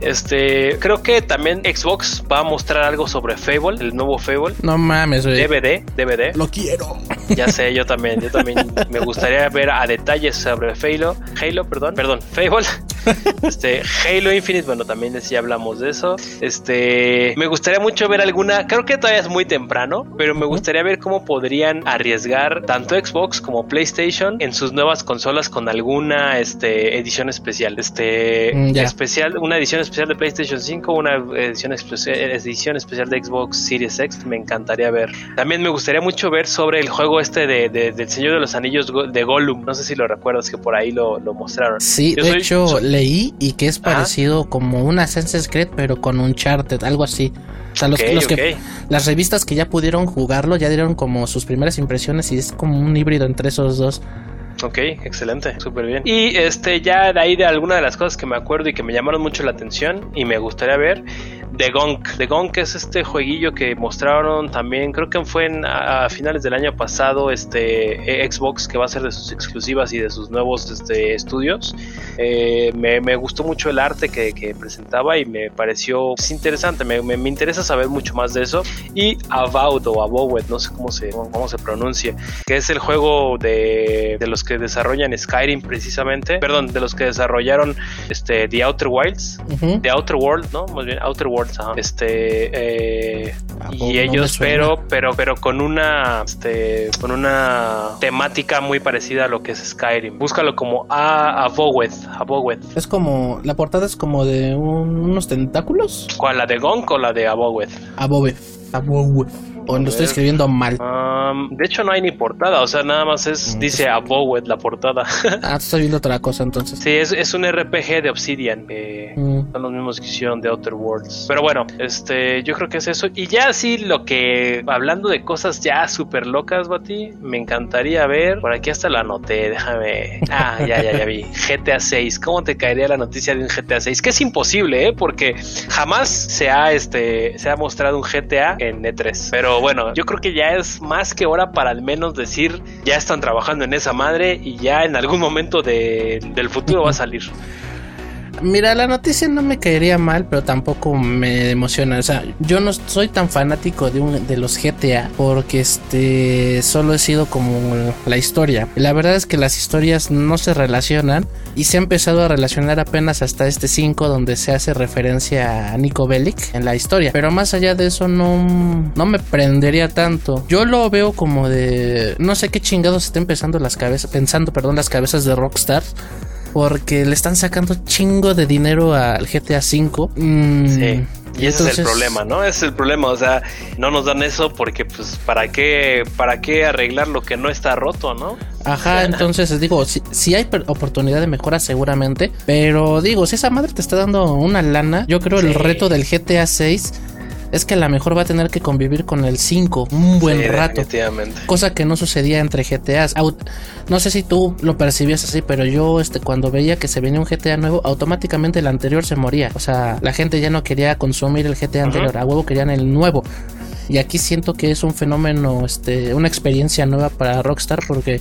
Este, creo que también Xbox va a mostrar algo sobre Fable, el nuevo Fable. No mames, güey. DVD, DVD. Lo quiero. Ya sé, yo también, yo también me gustaría ver a detalles sobre Halo, Halo, perdón, perdón, Fable. Este, Halo Infinite, bueno, también ya hablamos de eso. Este, me gustaría mucho ver alguna, creo que todavía es muy temprano, pero me gustaría ver cómo podrían arriesgar tanto Xbox como PlayStation en sus nuevas consolas con alguna este, edición especial. Este, mm, especial, una edición especial de PlayStation 5, una edición, edición especial de Xbox Series X, me encantaría ver. También me gustaría mucho ver sobre el juego este de, del Señor de los Anillos de Gollum. No sé si lo recuerdas que por ahí lo, mostraron. Sí, de hecho leí y que es parecido como un Assassin's Creed, pero con un Charted, algo así. O sea, los, que las revistas que ya pudieron jugarlo ya dieron como sus primeras impresiones y es como un híbrido entre esos dos. Ok, excelente, súper bien. Y este, ya de ahí de alguna de las cosas que me acuerdo y que me llamaron mucho la atención y me gustaría ver, The Gonk. The Gonk es este jueguillo que mostraron también, creo que fue a, finales del año pasado, este Xbox, que va a ser de sus exclusivas y de sus nuevos este, estudios. Eh, me, gustó mucho el arte que, presentaba y me pareció pues, interesante. Me, me, interesa saber mucho más de eso. Y Avowed o Avowed, no sé cómo se, cómo se pronuncia, que es el juego de, de, los que desarrollan Skyrim precisamente. Perdón, de los que desarrollaron este, The Outer Wilds. The Outer World, ¿no? Más bien Outer World este eh, y ellos, pero, pero, pero con una, este, con una temática muy parecida a lo que es Skyrim. Búscalo como a Avowed, Es como, la portada es como de unos tentáculos. ¿Cuál? ¿La de Gonk o la de Avowed? Avowed. Avowed. O lo estoy escribiendo mal. de hecho, no hay ni portada. O sea, nada más es. Mm, dice Abowed la portada. ah, estoy viendo otra cosa entonces. Sí, es, es un RPG de Obsidian. Mm. Son los mismos que hicieron de Outer Worlds. Pero bueno, este, yo creo que es eso. Y ya sí, lo que. Hablando de cosas ya súper locas, Bati, me encantaría ver. Por aquí hasta la anoté, déjame. Ah, ya, ya, ya vi. GTA 6. ¿Cómo te caería la noticia de un GTA 6? Que es imposible, ¿eh? Porque jamás se ha, este, se ha mostrado un GTA en E3. Pero bueno, yo creo que ya es más que hora para al menos decir, ya están trabajando en esa madre y ya en algún momento del futuro va a salir. Mira, la noticia no me caería mal, pero tampoco me emociona. O sea, yo no soy tan fanático de, de los GTA porque este solo he sido como la historia. La verdad es que las historias no se relacionan y se ha empezado a relacionar apenas hasta este 5 donde se hace referencia a Nico Bellic en la historia. Pero más allá de eso no, no me prendería tanto. Yo lo veo como de no sé qué chingados está empezando las cabezas, pensando, perdón, las cabezas de Rockstar porque le están sacando chingo de dinero al GTA V. Mm, sí. Y ese es el problema, ¿no? Ese es el problema, o sea, no nos dan eso porque pues para qué para qué arreglar lo que no está roto, ¿no? Ajá, entonces digo, si, hay oportunidad de mejora seguramente, pero digo, si esa madre te está dando una lana, yo creo el reto del GTA 6 es que a lo mejor va a tener que convivir con el 5 un buen rato. Cosa que no sucedía entre GTAs. No sé si tú lo percibías así, pero yo este cuando veía que se venía un GTA nuevo, automáticamente el anterior se moría. O sea, la gente ya no quería consumir el GTA anterior, a huevo querían el nuevo. Y aquí siento que es un fenómeno, este, una experiencia nueva para Rockstar porque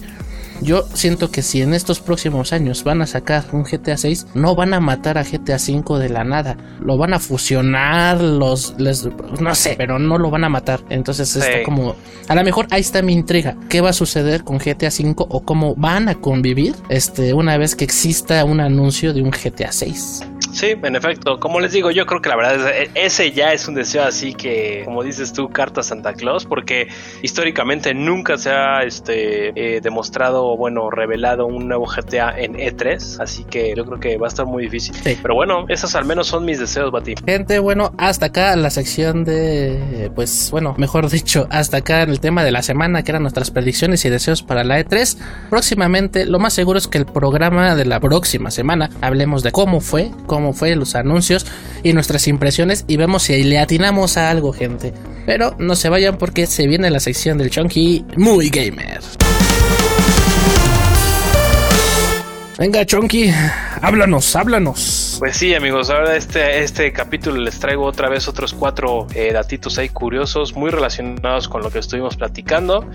yo siento que si en estos próximos años van a sacar un GTA 6, no van a matar a GTA 5 de la nada. Lo van a fusionar, los les, no sé, pero no lo van a matar. Entonces está como a lo mejor ahí está mi intriga. ¿Qué va a suceder con GTA 5 o cómo van a convivir este una vez que exista un anuncio de un GTA 6? Sí, en efecto. Como les digo, yo creo que la verdad es, ese ya es un deseo así que, como dices tú, carta Santa Claus, porque históricamente nunca se ha este, eh, demostrado, bueno, revelado un nuevo GTA en E3, así que yo creo que va a estar muy difícil. Pero bueno, esos al menos son mis deseos, Bati. Gente, bueno, hasta acá la sección de, pues, bueno, mejor dicho, hasta acá en el tema de la semana, que eran nuestras predicciones y deseos para la E3. Próximamente, lo más seguro es que el programa de la próxima semana hablemos de cómo fue, cómo fue los anuncios y nuestras impresiones y vemos si le atinamos a algo, gente. Pero no se vayan porque se viene la sección del Chunky muy gamer. Venga, Chunky, háblanos, háblanos. Pues sí, amigos, ahora este, este capítulo les traigo otra vez otros cuatro eh, datitos ahí curiosos, muy relacionados con lo que estuvimos platicando.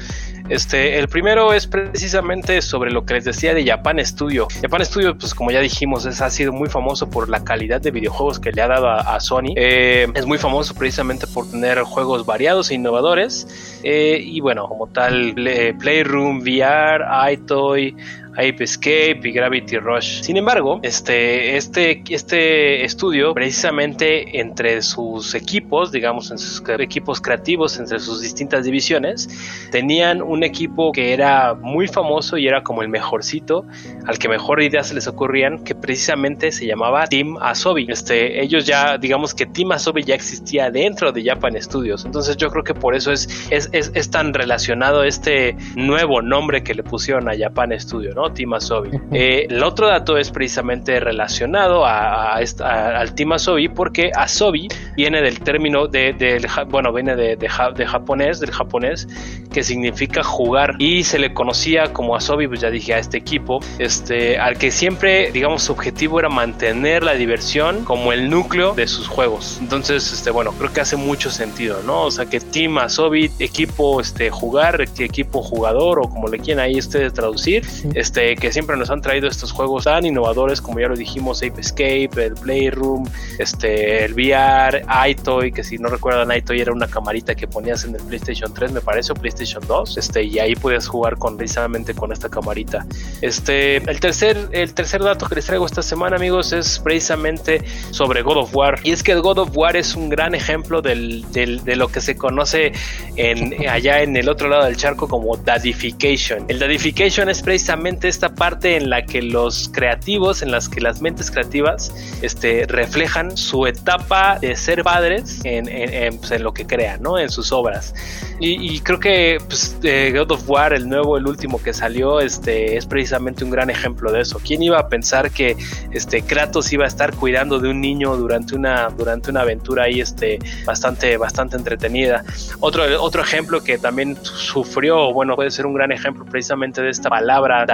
Este, el primero es precisamente sobre lo que les decía de Japan Studio. Japan Studio, pues como ya dijimos, es, ha sido muy famoso por la calidad de videojuegos que le ha dado a, Sony. Eh, es muy famoso precisamente por tener juegos variados e innovadores. Eh, y bueno, como tal, Playroom, VR, iToy, Ape Escape y Gravity Rush. Sin embargo, este, este, este estudio, precisamente entre sus equipos, digamos, en sus equipos creativos, entre sus distintas divisiones, tenían un equipo que era muy famoso y era como el mejorcito, al que mejor ideas se les ocurrían, que precisamente se llamaba Team Asobi. Este, ellos ya, digamos que Team Asobi ya existía dentro de Japan Studios. Entonces yo creo que por eso es, es, es, es tan relacionado este nuevo nombre que le pusieron a Japan Studio, ¿no? Team Asobi. Eh, el otro dato es precisamente relacionado a, al Team Asobi porque Asobi viene del término de, del, bueno, viene de, de, japonés, del japonés, que significa jugar y se le conocía como Asobi, pues ya dije a este equipo, este, al que siempre, digamos, su objetivo era mantener la diversión como el núcleo de sus juegos. Entonces, este, bueno, creo que hace mucho sentido, ¿no? O sea, que Team Asobi, equipo, este, jugar, equipo jugador o como le quieran ahí ustedes traducir, este que siempre nos han traído estos juegos tan innovadores como ya lo dijimos, Ape Escape, el Playroom, este, el VR, iToy, que si no recuerdan, iToy era una camarita que ponías en el PlayStation 3, me parece, o PlayStation 2, este, y ahí podías jugar con, precisamente con esta camarita. Este, el tercer, el tercer dato que les traigo esta semana, amigos, es precisamente sobre God of War. Y es que el God of War es un gran ejemplo del, de lo que se conoce en, allá en el otro lado del charco como dadification. El dadification es precisamente esta parte en la que los creativos, en las que las mentes creativas este, reflejan su etapa de ser padres en, en, pues, lo que crean, ¿no? En sus obras. Y, creo que pues, God of War, el nuevo, el último que salió, este, es precisamente un gran ejemplo de eso. ¿Quién iba a pensar que este, Kratos iba a estar cuidando de un niño durante una, durante una aventura ahí este, bastante, bastante entretenida? Otro, otro ejemplo que también sufrió, bueno, puede ser un gran ejemplo precisamente de esta palabra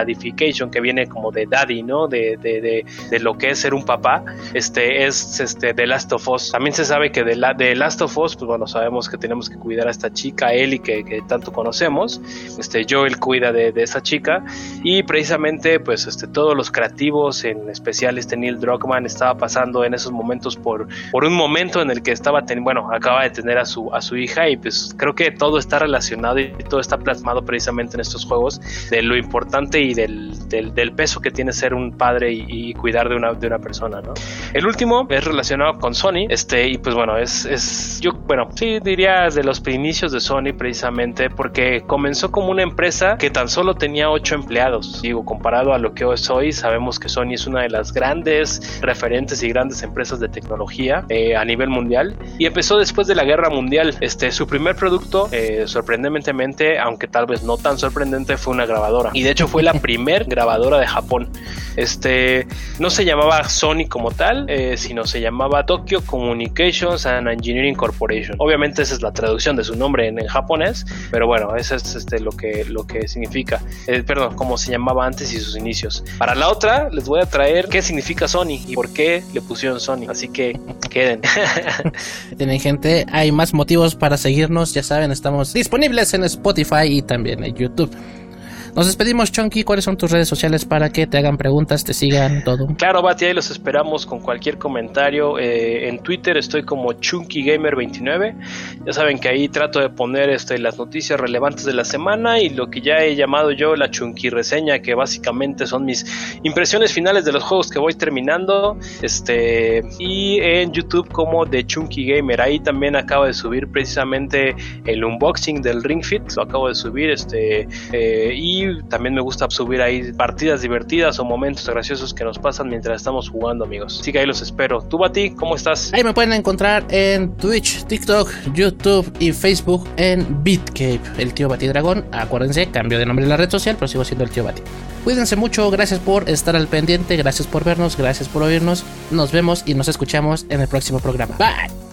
que viene como de daddy, ¿no? De, de, de, lo que es ser un papá, este es este The Last of Us. También se sabe que de, la, de Last of Us, pues bueno, sabemos que tenemos que cuidar a esta chica, Ellie, que, que tanto conocemos. Este Joel cuida de, de, esa chica y precisamente, pues este, todos los creativos, en especial este Neil Druckmann, estaba pasando en esos momentos por, por un momento en el que estaba, bueno, acaba de tener a su, a su hija y pues creo que todo está relacionado y todo está plasmado precisamente en estos juegos de lo importante y del del, peso que tiene ser un padre y, cuidar de una, de una persona, ¿no? El último es relacionado con Sony, este, y pues bueno, es, es yo, bueno, sí diría de los inicios de Sony precisamente porque comenzó como una empresa que tan solo tenía ocho empleados, digo, comparado a lo que es hoy, sabemos que Sony es una de las grandes referentes y grandes empresas de tecnología eh, a nivel mundial. Y empezó después de la guerra mundial, este, su primer producto, eh, sorprendentemente, aunque tal vez no tan sorprendente, fue una grabadora. Y de hecho fue la primera grabadora de Japón. Este no se llamaba Sony como tal, eh, sino se llamaba Tokyo Communications and Engineering Corporation. Obviamente esa es la traducción de su nombre en, japonés, pero bueno, eso es este, lo, que, lo que significa, eh, perdón, como se llamaba antes y sus inicios. Para la otra les voy a traer qué significa Sony y por qué le pusieron Sony, así que queden. Tienen gente, hay más motivos para seguirnos, ya saben, estamos disponibles en Spotify y también en YouTube. Nos despedimos, Chunky. ¿Cuáles son tus redes sociales para que te hagan preguntas, te sigan, todo? Claro, Bati, ahí los esperamos con cualquier comentario. Eh, en Twitter estoy como ChunkyGamer29. Ya saben que ahí trato de poner este, las noticias relevantes de la semana y lo que ya he llamado yo la Chunky reseña, que básicamente son mis impresiones finales de los juegos que voy terminando. Este, y en YouTube como The Chunky Gamer. Ahí también acabo de subir precisamente el unboxing del Ring Fit. Lo acabo de subir. Este, eh, también me gusta subir ahí partidas divertidas o momentos graciosos que nos pasan mientras estamos jugando, amigos. Así que ahí los espero. ¿Tú, Bati, cómo estás? Ahí me pueden encontrar en Twitch, TikTok, YouTube y Facebook en BitCape, el tío Bati Dragón. Acuérdense, cambio de nombre en la red social, pero sigo siendo el tío Bati. Cuídense mucho, gracias por estar al pendiente, gracias por vernos, gracias por oírnos. Nos vemos y nos escuchamos en el próximo programa. Bye.